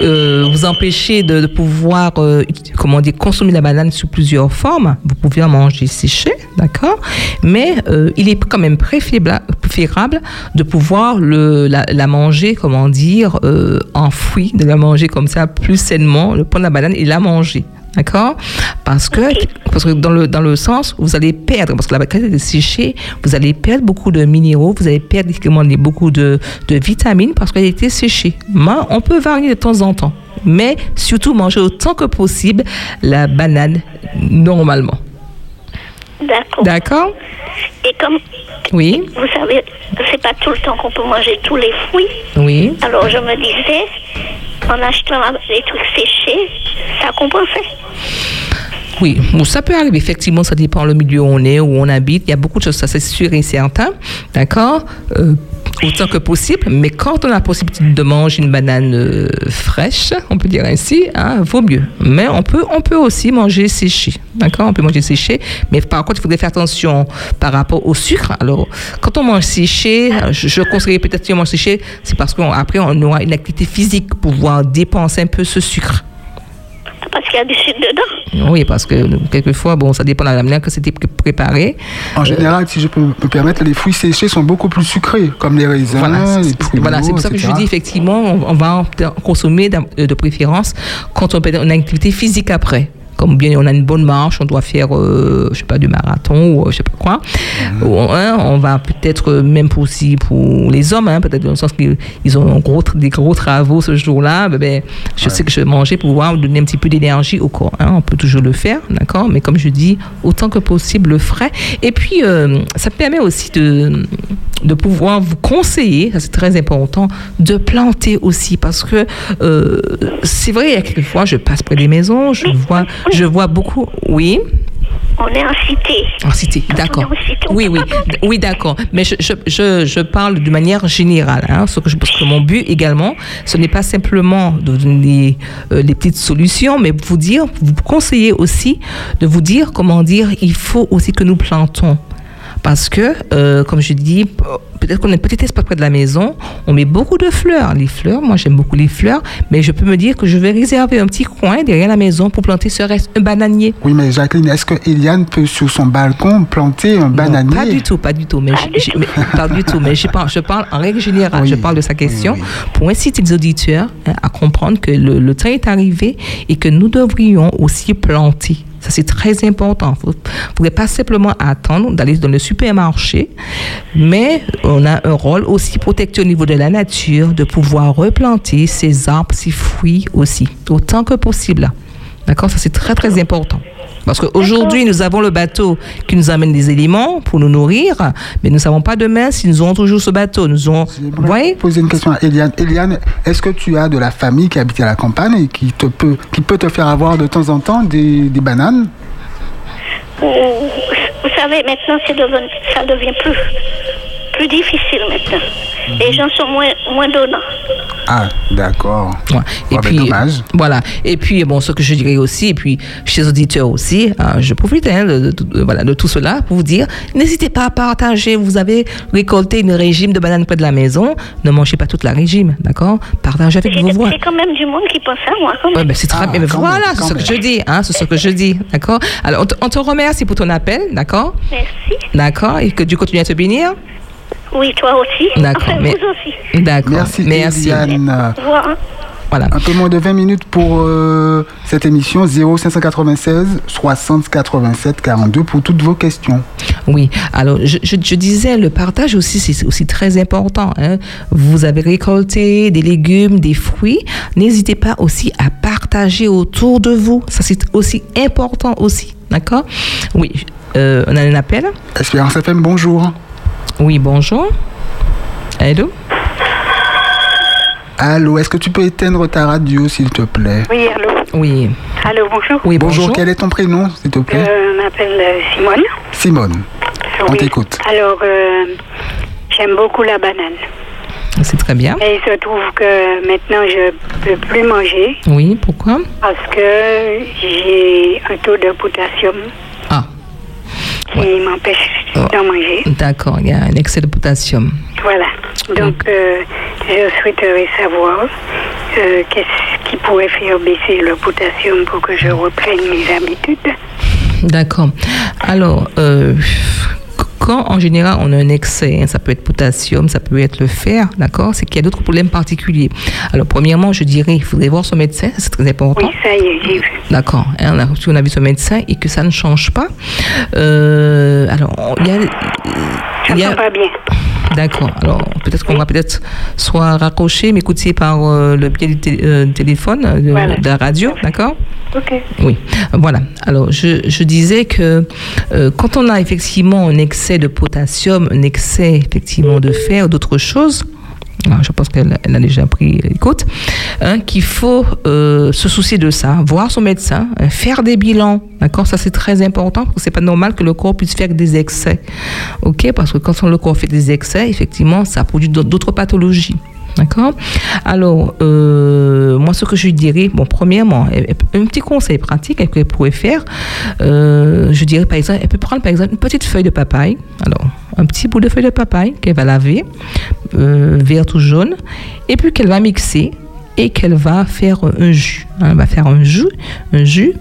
euh, vous empêcher de, de pouvoir, euh, comment dire, consommer la banane sous plusieurs formes. Vous pouvez en manger séchée, d'accord? Mais euh, il est quand même préférable, de pouvoir le, la, la manger, comment dire, euh, en fruit, de la manger comme ça plus sainement, de prendre la banane et la manger. D'accord Parce que, parce que dans, le, dans le sens où vous allez perdre, parce que la banane est séchée, vous allez perdre beaucoup de minéraux, vous allez perdre beaucoup de, de vitamines parce qu'elle a été séchée. Mais on peut varier de temps en temps. Mais surtout manger autant que possible la banane normalement. D'accord. D'accord Et comme Oui, vous savez, c'est pas tout le temps qu'on peut manger tous les fruits. oui. Alors je me disais, en achetant des trucs séchés, ça compensait. Oui, bon, ça peut arriver. Effectivement, ça dépend le milieu où on est, où on habite. Il y a beaucoup de choses, ça c'est sûr et certain. D'accord? Euh, Autant que possible. Mais quand on a la possibilité de manger une banane euh, fraîche, on peut dire ainsi, hein, vaut mieux. Mais on peut, on peut aussi manger séché. D'accord? On peut manger séché. Mais par contre, il faudrait faire attention par rapport au sucre. Alors, quand on mange séché, je, je conseillerais peut-être si on mange séché, c'est parce qu'après, on aura une activité physique pour pouvoir dépenser un peu ce sucre. Parce qu'il y a du sucre dedans. Oui, parce que quelquefois, bon, ça dépend de la manière que c'était pré- préparé. En général, si je peux me permettre, les fruits séchés sont beaucoup plus sucrés, comme les raisins, Voilà, les c'est- pruneaux, voilà, c'est pour ça que je dis effectivement, on, on va en consommer d'am- de préférence quand on, peut- on a une activité physique après. Comme bien on a une bonne marche, on doit faire, euh, je sais pas, du marathon ou euh, je sais pas quoi. Mhm. Hein, on va peut-être euh, même pour aussi pour les hommes, hein, peut-être dans le sens qu'ils ils ont gros, des gros travaux ce jour-là. Ben, ben, je sais que je vais manger pour pouvoir donner un petit peu d'énergie au corps. hein. On peut toujours le faire, d'accord. Mais comme je dis, autant que possible le frais. Et puis euh, ça permet aussi de de pouvoir vous conseiller, ça c'est très important, de planter aussi parce que euh, c'est vrai, il y a quelques fois, je passe près des maisons, je vois, je vois beaucoup, oui. on est en cité. En cité, d'accord. Oui, oui, oui, d'accord. Mais je, je, je, je parle de manière générale. Hein, ce que je, parce que mon but également, ce n'est pas simplement de vous donner euh, les petites solutions, mais vous dire, vous conseiller aussi de vous dire comment dire, il faut aussi que nous plantons. Parce que, euh, comme je dis, peut-être qu'on a un petit espace près de la maison, on met beaucoup de fleurs. Les fleurs, moi j'aime beaucoup les fleurs, mais je peux me dire que je vais réserver un petit coin derrière la maison pour planter ce reste, un bananier. Oui, mais Jacqueline, est-ce que Eliane peut sur son balcon planter un Non, bananier? pas du tout, pas du tout. Mais Pas j'ai- du j'ai- tout. mais- pas du tout. Mais je parle, je parle en règle générale. Oui, Je parle de sa question oui, oui. pour inciter les auditeurs hein, à comprendre que le, le temps est arrivé et que nous devrions aussi planter. Ça, c'est très important. Vous ne pouvez pas simplement attendre d'aller dans le supermarché, mais on a un rôle aussi protecteur au niveau de la nature, de pouvoir replanter ces arbres, ces fruits aussi, autant que possible. D'accord? Ça, c'est très, très important. Parce qu'aujourd'hui, nous avons le bateau qui nous amène des éléments pour nous nourrir, mais nous ne savons pas demain si nous aurons toujours ce bateau. Nous aurons... Vous voyez poser une question à Eliane. Eliane, est-ce que tu as de la famille qui habite à la campagne et qui, te peut, qui peut te faire avoir de temps en temps des, des bananes? Vous, vous savez, maintenant, c'est devenu- ça devient plus, plus difficile maintenant. Les gens sont moins, moins donnants. Ah, d'accord. Ouais. Et Ouais, ben, puis, dommage. voilà. Et puis, bon, ce que je dirais aussi, et puis chez les auditeurs aussi, hein, je profite hein, de, de- de- voilà, de tout cela pour vous dire, n'hésitez pas à partager. Vous avez récolté une régime de bananes près de la maison, ne mangez pas toute la régime, d'accord? Partagez avec vos voix. j'ai quand même du monde qui pense à moi. Quand Ouais, ben, c'est très Ah, bien. Mais quand voilà, c'est ce que je dis. Hein, c'est ce que je dis. D'accord? Alors, on te, on te remercie pour ton appel. D'accord? Merci. D'accord? Et que Dieu continue à te bénir. Oui, toi aussi. D'accord, Enfin, mais- vous aussi. D'accord. Merci, Merci. Eliane. Voilà. Un peu moins de 20 minutes pour euh, cette émission 0596 60 87 42 pour toutes vos questions. Oui, alors je, je- je disais, le partage aussi, c'est aussi très important. hein. Vous avez récolté des légumes, des fruits. N'hésitez pas aussi à partager autour de vous. Ça, c'est aussi important aussi. D'accord? Oui, euh, on a un appel. Espérance FM, bonjour. Oui, bonjour. Allô? Allô, est-ce que tu peux éteindre ta radio, s'il te plaît? Oui, allô? Oui. Allô, bonjour. Oui, Bonjour, bonjour. quel est ton prénom, s'il te plaît? Euh, je m'appelle euh, Simone. Simone. On Oui. t'écoute. Alors, euh, j'aime beaucoup la banane. C'est très bien. Et il se trouve que maintenant, je peux plus manger Oui, pourquoi? Parce que j'ai un taux de potassium qui m'empêche Oh. d'en manger. d'accord, il y a un excès de potassium. Voilà. Donc, euh, je souhaiterais savoir euh, qu'est-ce qui pourrait faire baisser le potassium pour que je reprenne mes habitudes. D'accord. Alors, euh, quand en général on a un excès, hein, ça peut être potassium, ça peut être le fer, d'accord, c'est qu'il y a d'autres problèmes particuliers. Alors, premièrement, je dirais, il faudrait voir son médecin, c'est très important. Oui, ça y est, j'ai vu. D'accord. Hein, on a- si on a vu son médecin et que ça ne change pas, euh, alors il y a, Je il ne y a- sens pas bien. D'accord. Alors peut-être qu'on va peut-être soit raccrocher, m'écouter par euh, le biais du euh, téléphone, euh, de, Voilà. de la radio, d'accord Ok. oui, voilà. Alors, je, je disais que euh, quand on a effectivement un excès de potassium, un excès effectivement de fer, d'autres choses, ah, je pense qu'elle elle a déjà pris écoute, hein, qu'il faut euh, se soucier de ça, voir son médecin, hein, faire des bilans, d'accord Ça c'est très important parce que c'est pas normal que le corps puisse faire des excès, ok Parce que quand le corps fait des excès, effectivement, ça produit d'autres pathologies. D'accord. Alors, euh, moi, ce que je dirais, bon, premièrement, elle- elle- un petit conseil pratique qu'elle pourrait faire, euh, je dirais par exemple, elle peut prendre par exemple une petite feuille de papaye, alors un petit bout de feuille de papaye qu'elle va laver, euh, verte ou jaune, et puis qu'elle va mixer et qu'elle va faire un jus. hein, elle va faire un jus, un jus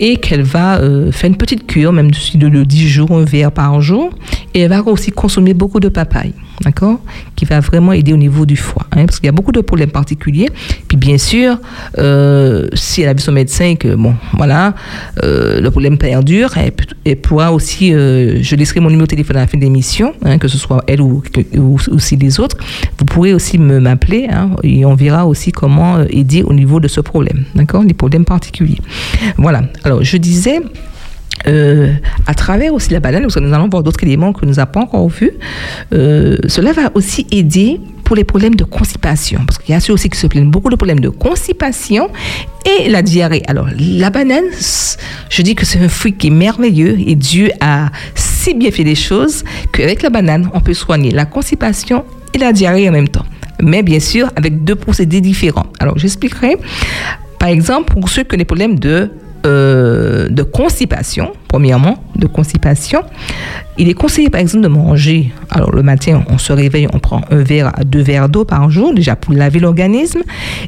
et qu'elle va euh, faire une petite cure, même de, de 10 jours, un verre par jour. Et elle va aussi consommer beaucoup de papaye, d'accord Qui va vraiment aider au niveau du foie. hein, parce qu'il y a beaucoup de problèmes particuliers. Puis bien sûr, euh, si elle a vu son médecin et que, bon, voilà, euh, le problème perdure, elle, pourra aussi, je laisserai mon numéro de téléphone à la fin de l'émission, hein, que ce soit elle ou, que- ou, ou si les autres. Vous pourrez aussi m'appeler et on verra aussi comment euh, aider au niveau de ce problème, d'accord? Les problèmes particuliers. Voilà. Alors, je disais. euh, à travers aussi la banane, parce que nous allons voir d'autres éléments que nous n'avons pas encore vus, euh, cela va aussi aider pour les problèmes de constipation, parce qu'il y a ceux aussi qui se plaignent beaucoup de problèmes de constipation et la diarrhée. Alors, la banane, je dis que c'est un fruit qui est merveilleux et Dieu a si bien fait les choses qu'avec la banane, on peut soigner la constipation et la diarrhée en même temps. Mais bien sûr, avec deux procédés différents. Alors, j'expliquerai. Par exemple, pour ceux qui ont des problèmes de euh, de constipation, premièrement, de constipation, il est conseillé par exemple de manger. Alors le matin, on se réveille, on prend un verre deux verres d'eau par jour, déjà pour laver l'organisme.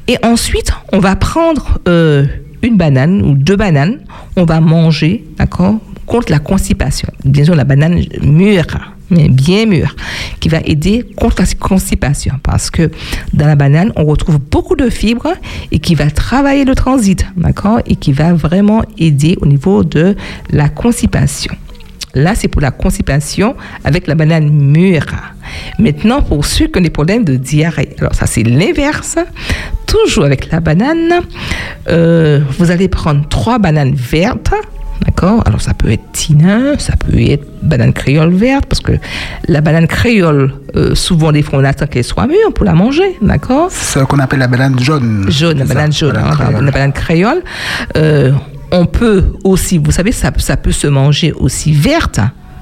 Et ensuite, on va prendre euh, une banane ou deux bananes, on va manger, d'accord, contre la constipation. Bien sûr, la banane mûre mais bien mûr, qui va aider contre la constipation. Parce que dans la banane, on retrouve beaucoup de fibres et qui va travailler le transit, d'accord Et qui va vraiment aider au niveau de la constipation. Là, c'est pour la constipation avec la banane mûre. Maintenant, pour ceux qui ont des problèmes de diarrhée, alors ça c'est l'inverse. Toujours avec la banane, euh, vous allez prendre trois bananes vertes, D'accord Alors ça peut être tinin, ça peut être banane créole verte, parce que la banane créole, euh, souvent des fois on attend qu'elle soit mûre pour la manger, d'accord C'est ce qu'on appelle la banane jaune. Jaune, la banane jaune, hein, la banane créole. Euh, on peut aussi, vous savez, ça, ça peut se manger aussi verte.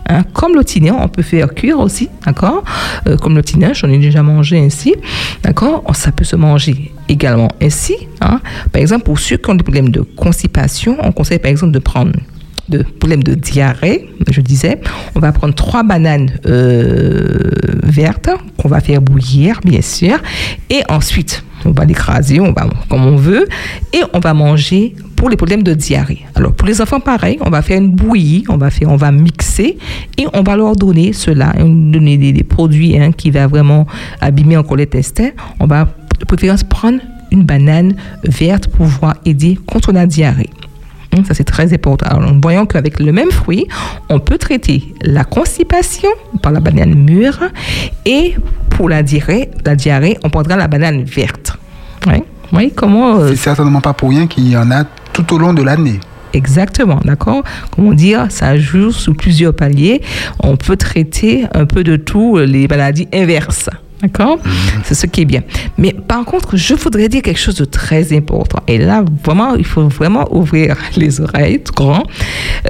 Hein, comme le tinian, on peut faire cuire aussi, d'accord? Euh, Comme le tinian, j'en ai déjà mangé ainsi, d'accord? Ça peut se manger également ainsi. Hein? Par exemple, pour ceux qui ont des problèmes de constipation, on conseille par exemple de prendre de problèmes de diarrhée, je disais, on va prendre trois bananes euh, vertes qu'on va faire bouillir, bien sûr, et ensuite on va l'écraser, on va comme on veut, et on va manger pour les problèmes de diarrhée. Alors pour les enfants, pareil, on va faire une bouillie, on va faire, on va mixer et on va leur donner cela, donner des, produits hein, qui va vraiment abîmer encore l'intestin. On va de préférence prendre une banane verte pour pouvoir aider contre la diarrhée. Hum, ça, c'est très important. Alors, voyons qu'avec le même fruit, on peut traiter la constipation par la banane mûre et pour la diarrhée, la diarrhée on prendra la banane verte. Oui, oui comment. Euh, c'est certainement pas pour rien qu'il y en a tout au long de l'année. Exactement, d'accord Comment dire, ça joue sous plusieurs paliers. On peut traiter un peu de tout les maladies inverses. D'accord? Mhm. C'est ce qui est bien. Mais par contre, je voudrais dire quelque chose de très important. Et là, vraiment, il faut vraiment ouvrir les oreilles, tout grand,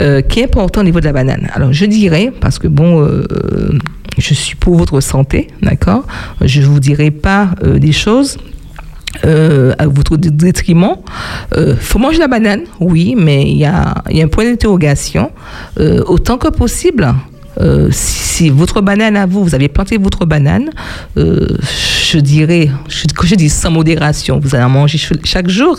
euh, qui est important au niveau de la banane. Alors, je dirais, parce que bon, euh, je suis pour votre santé, d'accord? Je ne vous dirai pas euh, des choses à votre détriment. Il faut manger la banane, oui, mais il y a, y a, un point d'interrogation. autant que possible, euh, si, votre banane à vous, vous avez planté votre banane, euh, je dirais, je, je dis sans modération, vous allez en manger chaque jour,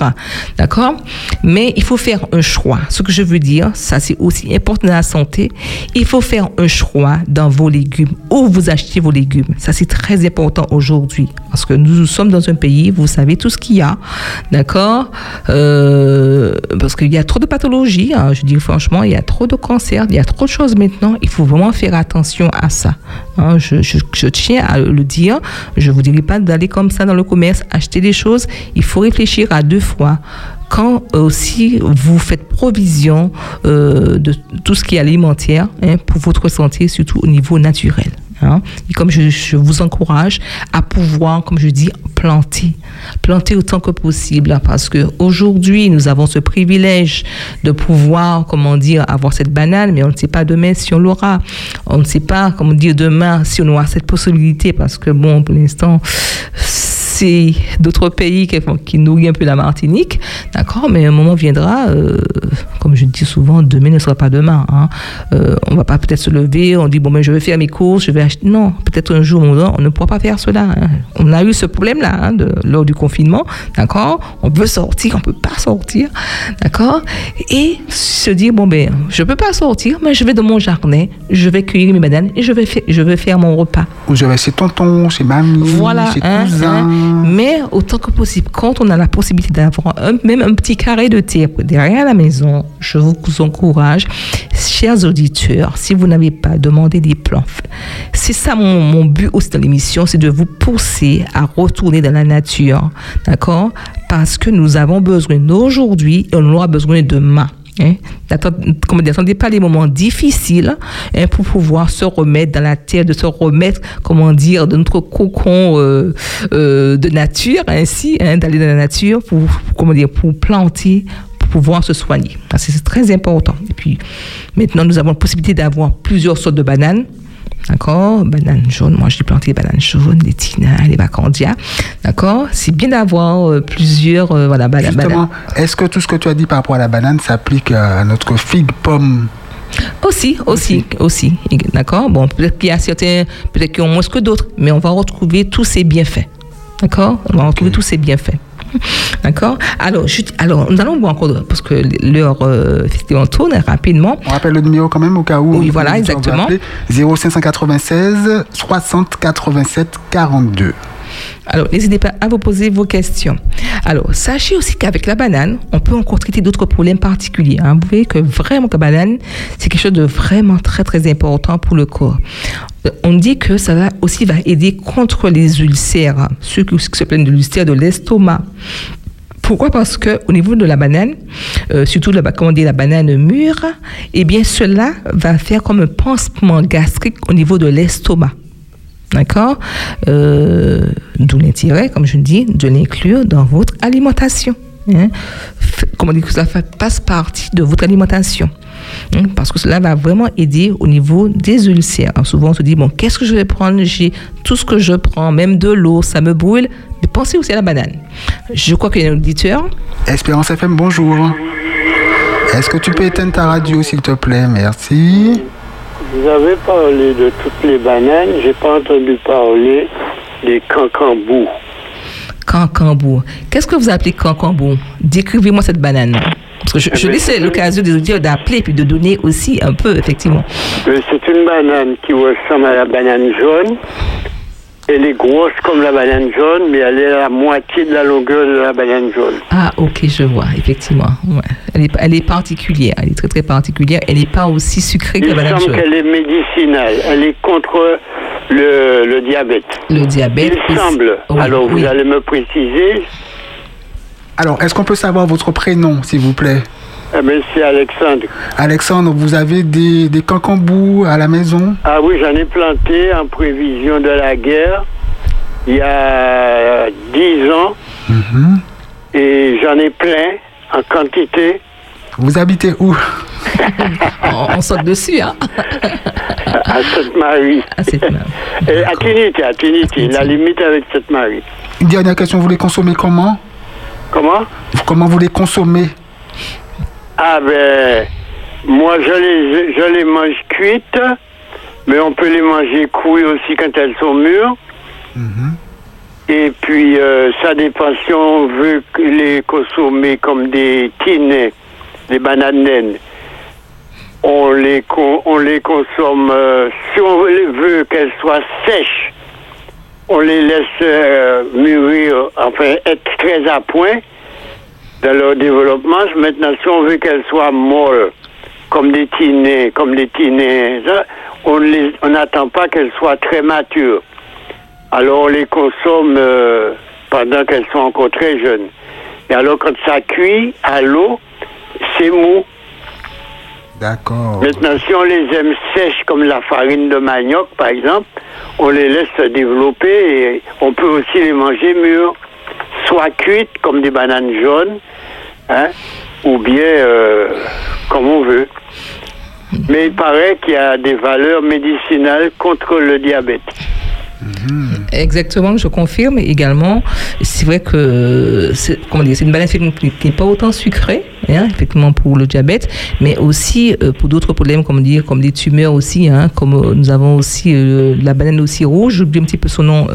d'accord? Mais il faut faire un choix. Ce que je veux dire, ça c'est aussi important dans la santé, il faut faire un choix dans vos légumes, où vous achetez vos légumes. Ça c'est très important aujourd'hui, parce que nous, sommes dans un pays, vous savez tout ce qu'il y a, d'accord? Euh, Parce qu'il y a trop de pathologies, hein, je dis franchement, il y a trop de cancers, il y a trop de choses maintenant, il faut vraiment faire attention à ça. Hein. je, tiens à le dire. Je ne vous dirai pas d'aller comme ça dans le commerce, acheter des choses. Il faut réfléchir à deux fois quand aussi vous faites provision euh, de tout ce qui est alimentaire hein, pour votre santé, surtout au niveau naturel. Hein. Et comme je, vous encourage à pouvoir, comme je dis, planter, planter autant que possible, hein, parce que aujourd'hui nous avons ce privilège de pouvoir, comment dire, avoir cette banane, mais on ne sait pas demain si on l'aura. On ne sait pas, comment dire, demain si on aura cette possibilité, parce que bon, pour l'instant c'est d'autres pays qui, qui, nourrissent un peu la Martinique, d'accord, mais un moment viendra, euh, comme je dis souvent, demain ne sera pas demain. Hein. Euh, on va pas peut-être se lever, on dit bon, mais je vais faire mes courses, je vais acheter. Non, peut-être un jour, on ne pourra pas faire cela. Hein. On a eu ce problème-là hein, lors du confinement, d'accord. On veut sortir, on peut pas sortir, d'accord. Et se dire bon ben, je peux pas sortir, mais je vais dans mon jardin, je vais cueillir mes bananes et je vais faire, je vais faire mon repas. Ou je vais chez tonton, chez mamie, voilà, chez cousin. Mais autant que possible, quand on a la possibilité d'avoir même un petit carré de terre derrière la maison, je vous encourage, chers auditeurs, si vous n'avez pas demandé des plans, c'est ça mon, mon but aussi dans l'émission, c'est de vous pousser à retourner dans la nature, d'accord? Parce que nous avons besoin d'aujourd'hui et on aura besoin de demain. Hein, N'attendez pas les moments difficiles hein, pour pouvoir se remettre dans la terre, de se remettre, comment dire, de notre cocon euh, euh, de nature, ainsi, hein, d'aller dans la nature pour, comment dire, pour planter, pour pouvoir se soigner. C'est très important. Puis, maintenant, nous avons la possibilité d'avoir plusieurs sortes de bananes. D'accord? Bananes jaunes. Moi, j'ai planté les bananes jaunes, les tina, les bacandias. D'accord? C'est bien d'avoir euh, plusieurs euh, voilà, bananes. Justement, est-ce que tout ce que tu as dit par rapport à la banane s'applique à notre figue, pomme? Aussi, aussi, aussi. D'accord? Bon, peut-être qu'il y a certains, peut-être qui ont moins que d'autres, mais on va retrouver tous ces bienfaits. D'accord? On va retrouver tous ces bienfaits. D'accord alors, je- alors, nous allons voir encore, parce que l'heure, euh, effectivement, tourne rapidement. On rappelle le numéro quand même au cas où. Oui, voilà, exactement. appeler. 0596 60 87 42. Alors, n'hésitez pas à vous poser vos questions. Alors, sachez aussi qu'avec la banane, on peut encore traiter d'autres problèmes particuliers. hein. Vous voyez que vraiment, la banane, c'est quelque chose de vraiment très, très important pour le corps. Euh, On dit que ça va aussi va aider contre les ulcères, hein. ceux qui se plaignent de l'ulcère de l'estomac. Pourquoi? Parce que au niveau de la banane, euh, surtout la, comment dire, la banane mûre, eh bien cela va faire comme un pansement gastrique au niveau de l'estomac. D'accord Euh, D'où l'intérêt, comme je dis, de l'inclure dans votre alimentation. hein. Comment dire que ça fasse partie de votre alimentation. hein, Parce que cela va vraiment aider au niveau des ulcères. Souvent, on se dit, bon, qu'est-ce que je vais prendre? J'ai tout ce que je prends, même de l'eau, ça me brûle. Mais pensez aussi à la banane. Je crois qu'il y a un auditeur. Espérance FM, bonjour. Est-ce que tu peux éteindre ta radio, s'il te plaît? Merci. Vous avez parlé de toutes les bananes, j'ai pas entendu parler des cancambous. Cancambou. Qu'est-ce que vous appelez cancambou? Décrivez-moi cette banane. Parce que je, je Eh laisse c'est- l'occasion des auditeurs d'appeler et puis de donner aussi un peu, effectivement. Euh, C'est une banane qui ressemble à la banane jaune. Elle est grosse comme la banane jaune, mais elle est à la moitié de la longueur de la banane jaune. Ah, ok, je vois, effectivement. Ouais. Elle, est, elle est particulière, elle est très très particulière. Elle n'est pas aussi sucrée que Il la banane semble jaune. qu'elle est médicinale. Elle est contre le, le diabète. Le diabète. Il est- semble. Oui, Alors, vous allez me préciser. Alors, est-ce qu'on peut savoir votre prénom, s'il vous plaît? Bien, c'est Alexandre. Alexandre, vous avez des, des cancambous à la maison? Ah oui, j'en ai planté en prévision de la guerre il y a 10 ans. Mhm. Et j'en ai plein en quantité Vous habitez où? On, saute dessus, hein à Sainte-Marie. À. Et à Trinité, à Trinité, la limite avec Sainte-Marie. Une dernière question, vous les consommez comment? Comment? Comment vous les consommez? Ah ben, moi je les, je les mange cuites, mais on peut les manger cuites aussi quand elles sont mûres. Et puis, euh, ça dépend si on veut les consommer comme des tines, des bananes naines. On les, con- on les consomme, euh, si on veut, veut qu'elles soient sèches, on les laisse euh, mûrir, enfin être très à point dans leur développement. Maintenant, si on veut qu'elles soient molles, comme des tinés, comme des tinés, on n'attend pas qu'elles soient très matures. Alors on les consomme euh, pendant qu'elles sont encore très jeunes. Et alors quand ça cuit à l'eau, c'est mou. D'accord. Maintenant, si on les aime sèches comme la farine de manioc, par exemple, on les laisse se développer et on peut aussi les manger mûres, soit cuites comme des bananes jaunes, hein, ou bien euh, comme on veut. Mais il paraît qu'il y a des valeurs médicinales contre le diabète. Exactement, je confirme également. C'est vrai que c'est une banane qui n'est pas autant sucrée, hein, effectivement pour le diabète, mais aussi euh, pour d'autres problèmes, comme dire, comme des tumeurs aussi, hein, comme euh, nous avons aussi la banane aussi rouge. J'oublie un petit peu son nom.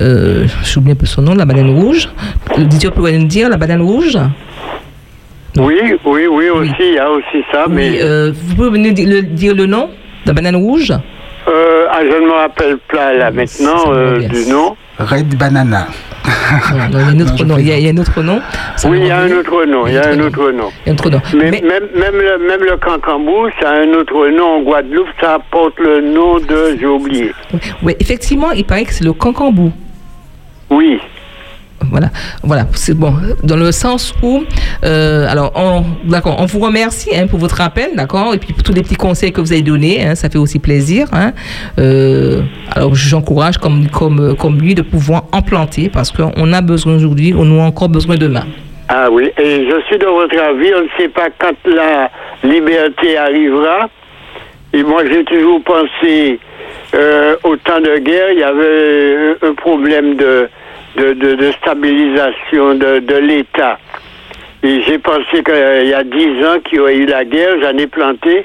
Euh, euh, J'oublie un peu son nom, la banane rouge. Le DJ pourrait nous dire la banane rouge? Oui, oui, oui, aussi, il y a aussi ça, mais euh, vous pouvez nous dire le, dire le nom de la banane rouge? euh, ah, je ne me rappelle pas là maintenant ça me euh, du nom. Red Banana. Non, non, il y a un autre Non, nom. Il y a, plaisante. il y a un autre nom. Ça Oui, il y a un autre nom, il y a un autre nom. Il y a un autre nom. Mais, Mais- Même, même, le, même le cancambou, ça a un autre nom en Guadeloupe, ça porte le nom de, j'ai oublié. Oui, effectivement, il paraît que c'est le cancambou. Oui, Voilà, voilà, c'est bon. Dans le sens où, euh, alors, on, d'accord, on vous remercie hein, pour votre appel, d'accord, et puis pour tous les petits conseils que vous avez donnés, hein, ça fait aussi plaisir. Hein. Euh, alors, j'encourage comme, comme, comme lui de pouvoir implanter parce qu'on a besoin aujourd'hui, on a encore besoin demain. Ah oui, et je suis de votre avis, on ne sait pas quand la liberté arrivera. Et moi, j'ai toujours pensé, euh, au temps de guerre, il y avait un problème de, de, de, de stabilisation de, de l'État. Et j'ai pensé qu'il y a dix ans qu'il y aurait eu la guerre, j'en ai planté.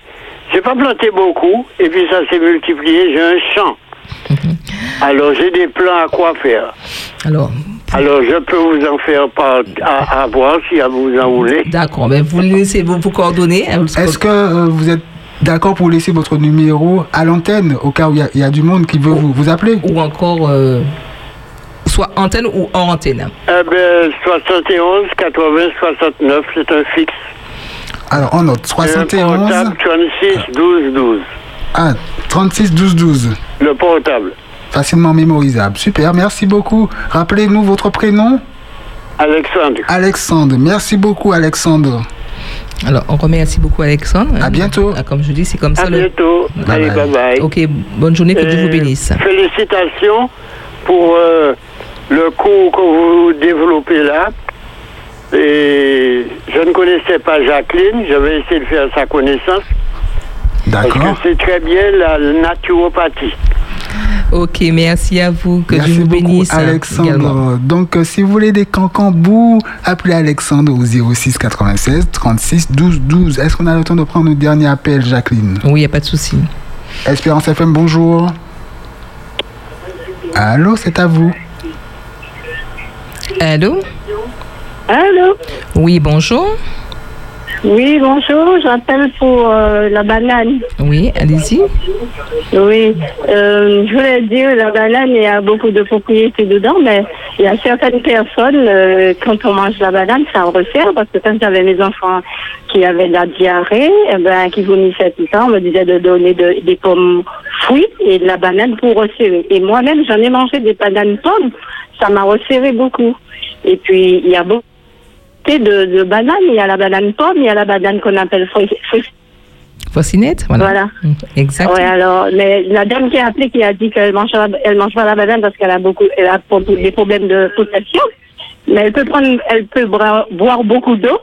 J'ai pas planté beaucoup, et puis ça s'est multiplié, j'ai un champ. Alors j'ai des plans à quoi faire. Alors, Alors je peux vous en faire part à, à voir si vous en voulez. d'accord, mais vous laissez vos, vos coordonnées. hein, Est-ce que euh, vous êtes d'accord pour laisser votre numéro à l'antenne au cas où il y a- il y, a du monde qui veut vous, vous appeler? ou encore euh, soit antenne ou hors antenne. Eh ben, 71, 80, 69, c'est un fixe. Alors, on note Et un 71 portable, 36, 12, 12. ah, 36 12 12. Le portable. Facilement mémorisable. Super, merci beaucoup. Rappelez-nous votre prénom Alexandre. Alexandre. Merci beaucoup, Alexandre. Alors, on remercie beaucoup Alexandre. À bientôt. Ah, Comme je dis, c'est comme À ça. le- bientôt. Bye Allez, bye. bye. Ok, bonne journée, que Dieu vous bénisse. Félicitations pour euh, le cours que vous développez là. Et je ne connaissais pas Jacqueline, je vais essayer de faire sa connaissance. Parce que D'accord. c'est très bien la naturopathie. Ok, merci à vous, que Merci Dieu vous beaucoup, bénisse. également. Alexandre. Donc, euh, si vous voulez des cancambous, appelez Alexandre au 06 96 36 12 12. Est-ce qu'on a le temps de prendre notre dernier appel, Jacqueline? Oui, il n'y a pas de souci. Espérance FM, bonjour. Allô, c'est à vous. Allô? Allô? Oui, bonjour. Oui, bonjour, j'appelle pour euh, la banane. Oui, allez-y. Oui, euh, je voulais dire, la banane, il y a beaucoup de propriétés dedans, mais il y a certaines personnes, euh, quand on mange la banane, ça resserre, parce que quand j'avais mes enfants qui avaient de la diarrhée, eh ben, qui vomissaient tout temps, on me disait de donner de- des pommes fruits et de la banane pour resserrer. Et moi-même, j'en ai mangé des bananes pommes, ça m'a resserré beaucoup. Et puis, il y a beaucoup de, de bananes, il y a la banane pomme, il y a la banane qu'on appelle fruit, fruit Voilà. Voilà. Mm, Exact. Ouais, alors, mais la dame qui a appelé, qui a dit qu'elle mange, elle mange pas la banane parce qu'elle a beaucoup, elle a des problèmes de potassium. Mais elle peut prendre, elle peut boire beaucoup d'eau.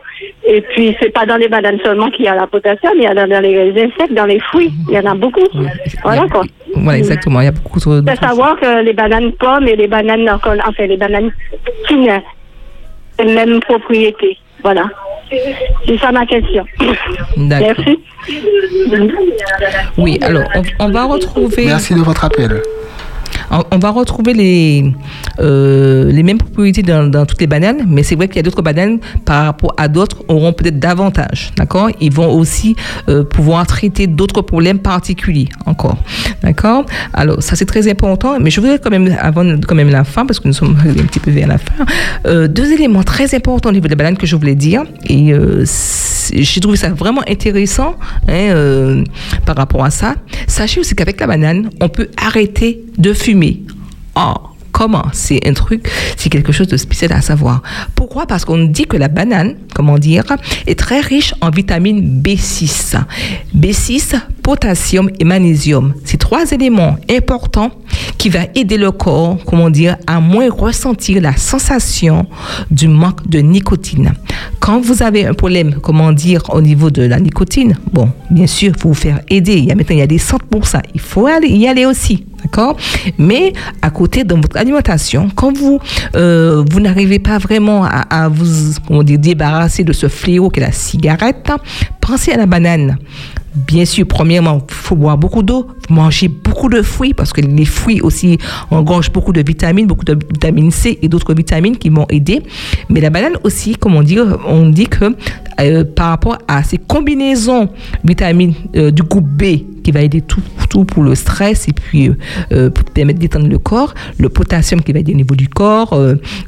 Et puis, c'est pas dans les bananes seulement qu'il y a la potassium, il y en a dans les insectes, dans les fruits. Il y en a beaucoup. Voilà, quoi. Voilà, exactement. Il y a beaucoup de. Il faut savoir que les bananes pommes et les bananes, enfin, les bananes fines, c'est la même propriété. Voilà. C'est ça ma question. D'accord. Merci. Oui, alors, on, on va retrouver. Merci de votre appel. On, va retrouver les, euh, les mêmes propriétés dans, dans toutes les bananes, mais c'est vrai qu'il y a d'autres bananes par rapport à d'autres auront peut-être davantage, d'accord? Ils vont aussi euh, pouvoir traiter d'autres problèmes particuliers encore, d'accord? Alors ça c'est très important, mais je voudrais quand même avant quand même la fin parce que nous sommes un petit peu vers la fin, euh, deux éléments très importants au niveau des bananes que je voulais dire et j'ai trouvé ça vraiment intéressant hein, par rapport à ça. Sachez aussi qu'avec la banane, on peut arrêter de fumer. Oh, comment C'est un truc, c'est quelque chose de spécial à savoir. Pourquoi? Parce qu'on dit que la banane, comment dire, est très riche en vitamine B6. B6, potassium et magnésium. C'est trois éléments importants qui va aider le corps, comment dire, à moins ressentir la sensation du manque de nicotine. Quand vous avez un problème, comment dire, au niveau de la nicotine, bon, bien sûr, faut vous faire aider. Il y a maintenant, il y a des centres pour ça. Il faut aller, y aller aussi. D'accord? Mais à côté de votre alimentation, quand vous, euh, vous n'arrivez pas vraiment à, à vous comment dire, débarrasser de ce fléau qu'est la cigarette, pensez à la banane. Bien sûr, premièrement, il faut boire beaucoup d'eau, manger beaucoup de fruits, parce que les fruits aussi engorgent beaucoup de vitamines, beaucoup de vitamine C et d'autres vitamines qui vont aider. Mais la banane aussi, comme on dit, on dit que euh, par rapport à ces combinaisons vitamines euh, du groupe B, qui va aider tout, pour le stress et puis euh, pour permettre d'étendre le corps, le potassium qui va aider au niveau du corps,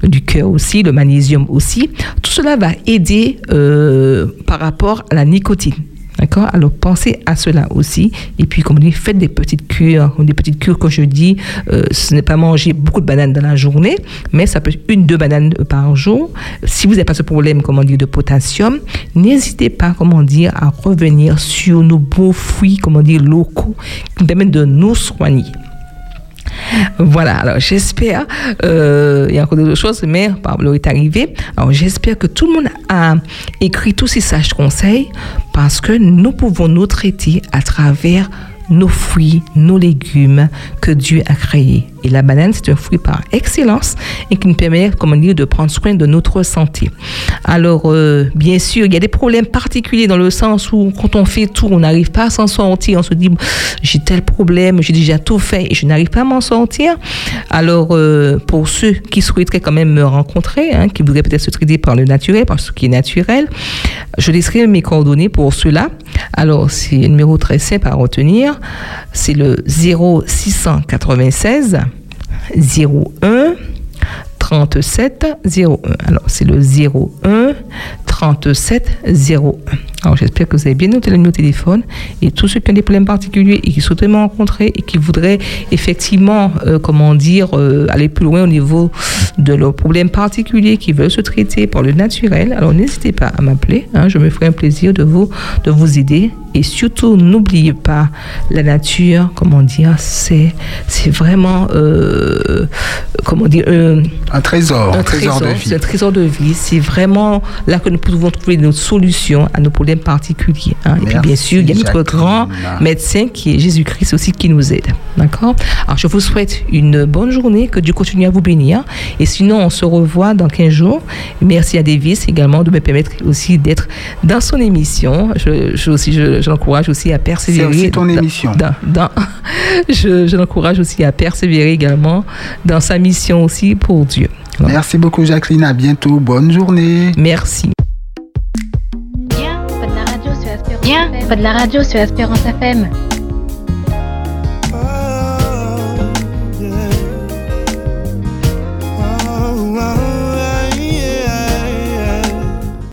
du cœur aussi, le magnésium aussi. Tout cela va aider par rapport à la nicotine. D'accord? Alors pensez à cela aussi. Et puis, comme on dit, faites des petites cures. Des petites cures, quand je dis, euh, ce n'est pas manger beaucoup de bananes dans la journée, mais ça peut être une, deux bananes par jour. Si vous n'avez pas ce problème, comment dire, de potassium, n'hésitez pas, comment dire, à revenir sur nos beaux fruits, comment dire, locaux, qui permettent de nous soigner. Voilà, alors j'espère, euh, il y a encore d'autres choses, mais Pablo est arrivé. Alors j'espère que tout le monde a écrit tous ces sages conseils parce que nous pouvons nous traiter à travers nos fruits, nos légumes que Dieu a créés. Et la banane, c'est un fruit par excellence et qui nous permet, comme on dit, de prendre soin de notre santé. Alors, euh, bien sûr, il y a des problèmes particuliers dans le sens où quand on fait tout, on n'arrive pas à s'en sortir. On se dit, j'ai tel problème, j'ai déjà tout fait et je n'arrive pas à m'en sortir. Alors, euh, pour ceux qui souhaiteraient quand même me rencontrer, hein, qui voudraient peut-être se traiter par le naturel, par ce qui est naturel, je laisserai mes coordonnées pour cela. Alors, c'est un numéro très simple à retenir. C'est le 0696 01 37 01. Alors, c'est le 01 37 01. Alors, j'espère que vous avez bien noté le numéro de téléphone et tous ceux qui ont des problèmes particuliers et qui souhaitent me rencontrer et qui voudraient effectivement, euh, comment dire, euh, aller plus loin au niveau de leurs problèmes particuliers, qui veulent se traiter par le naturel, alors n'hésitez pas à m'appeler. hein, je me ferai un plaisir de vous, de vous aider. Et surtout, n'oubliez pas la nature, comment dire, c'est, c'est vraiment, euh, comment dire, Un trésor, un trésor, de vie. c'est un trésor de vie. C'est vraiment là que nous pouvons trouver nos solutions à nos problèmes particuliers. hein. Et puis bien sûr, il y a notre Jacqueline. grand médecin qui est Jésus-Christ aussi qui nous aide. D'accord? Alors je vous souhaite une bonne journée, que Dieu continue à vous bénir. Et sinon, on se revoit dans 15 jours. Merci à Davis également de me permettre aussi d'être dans son émission. Je, je aussi, je, je l'encourage aussi à persévérer. C'est aussi ton dans- émission. dans- dans- je je l'encourage aussi à persévérer également dans sa mission aussi pour Dieu. Voilà. Merci beaucoup, Jacqueline. À bientôt. Bonne journée. Merci. De la radio sur Espérance FM.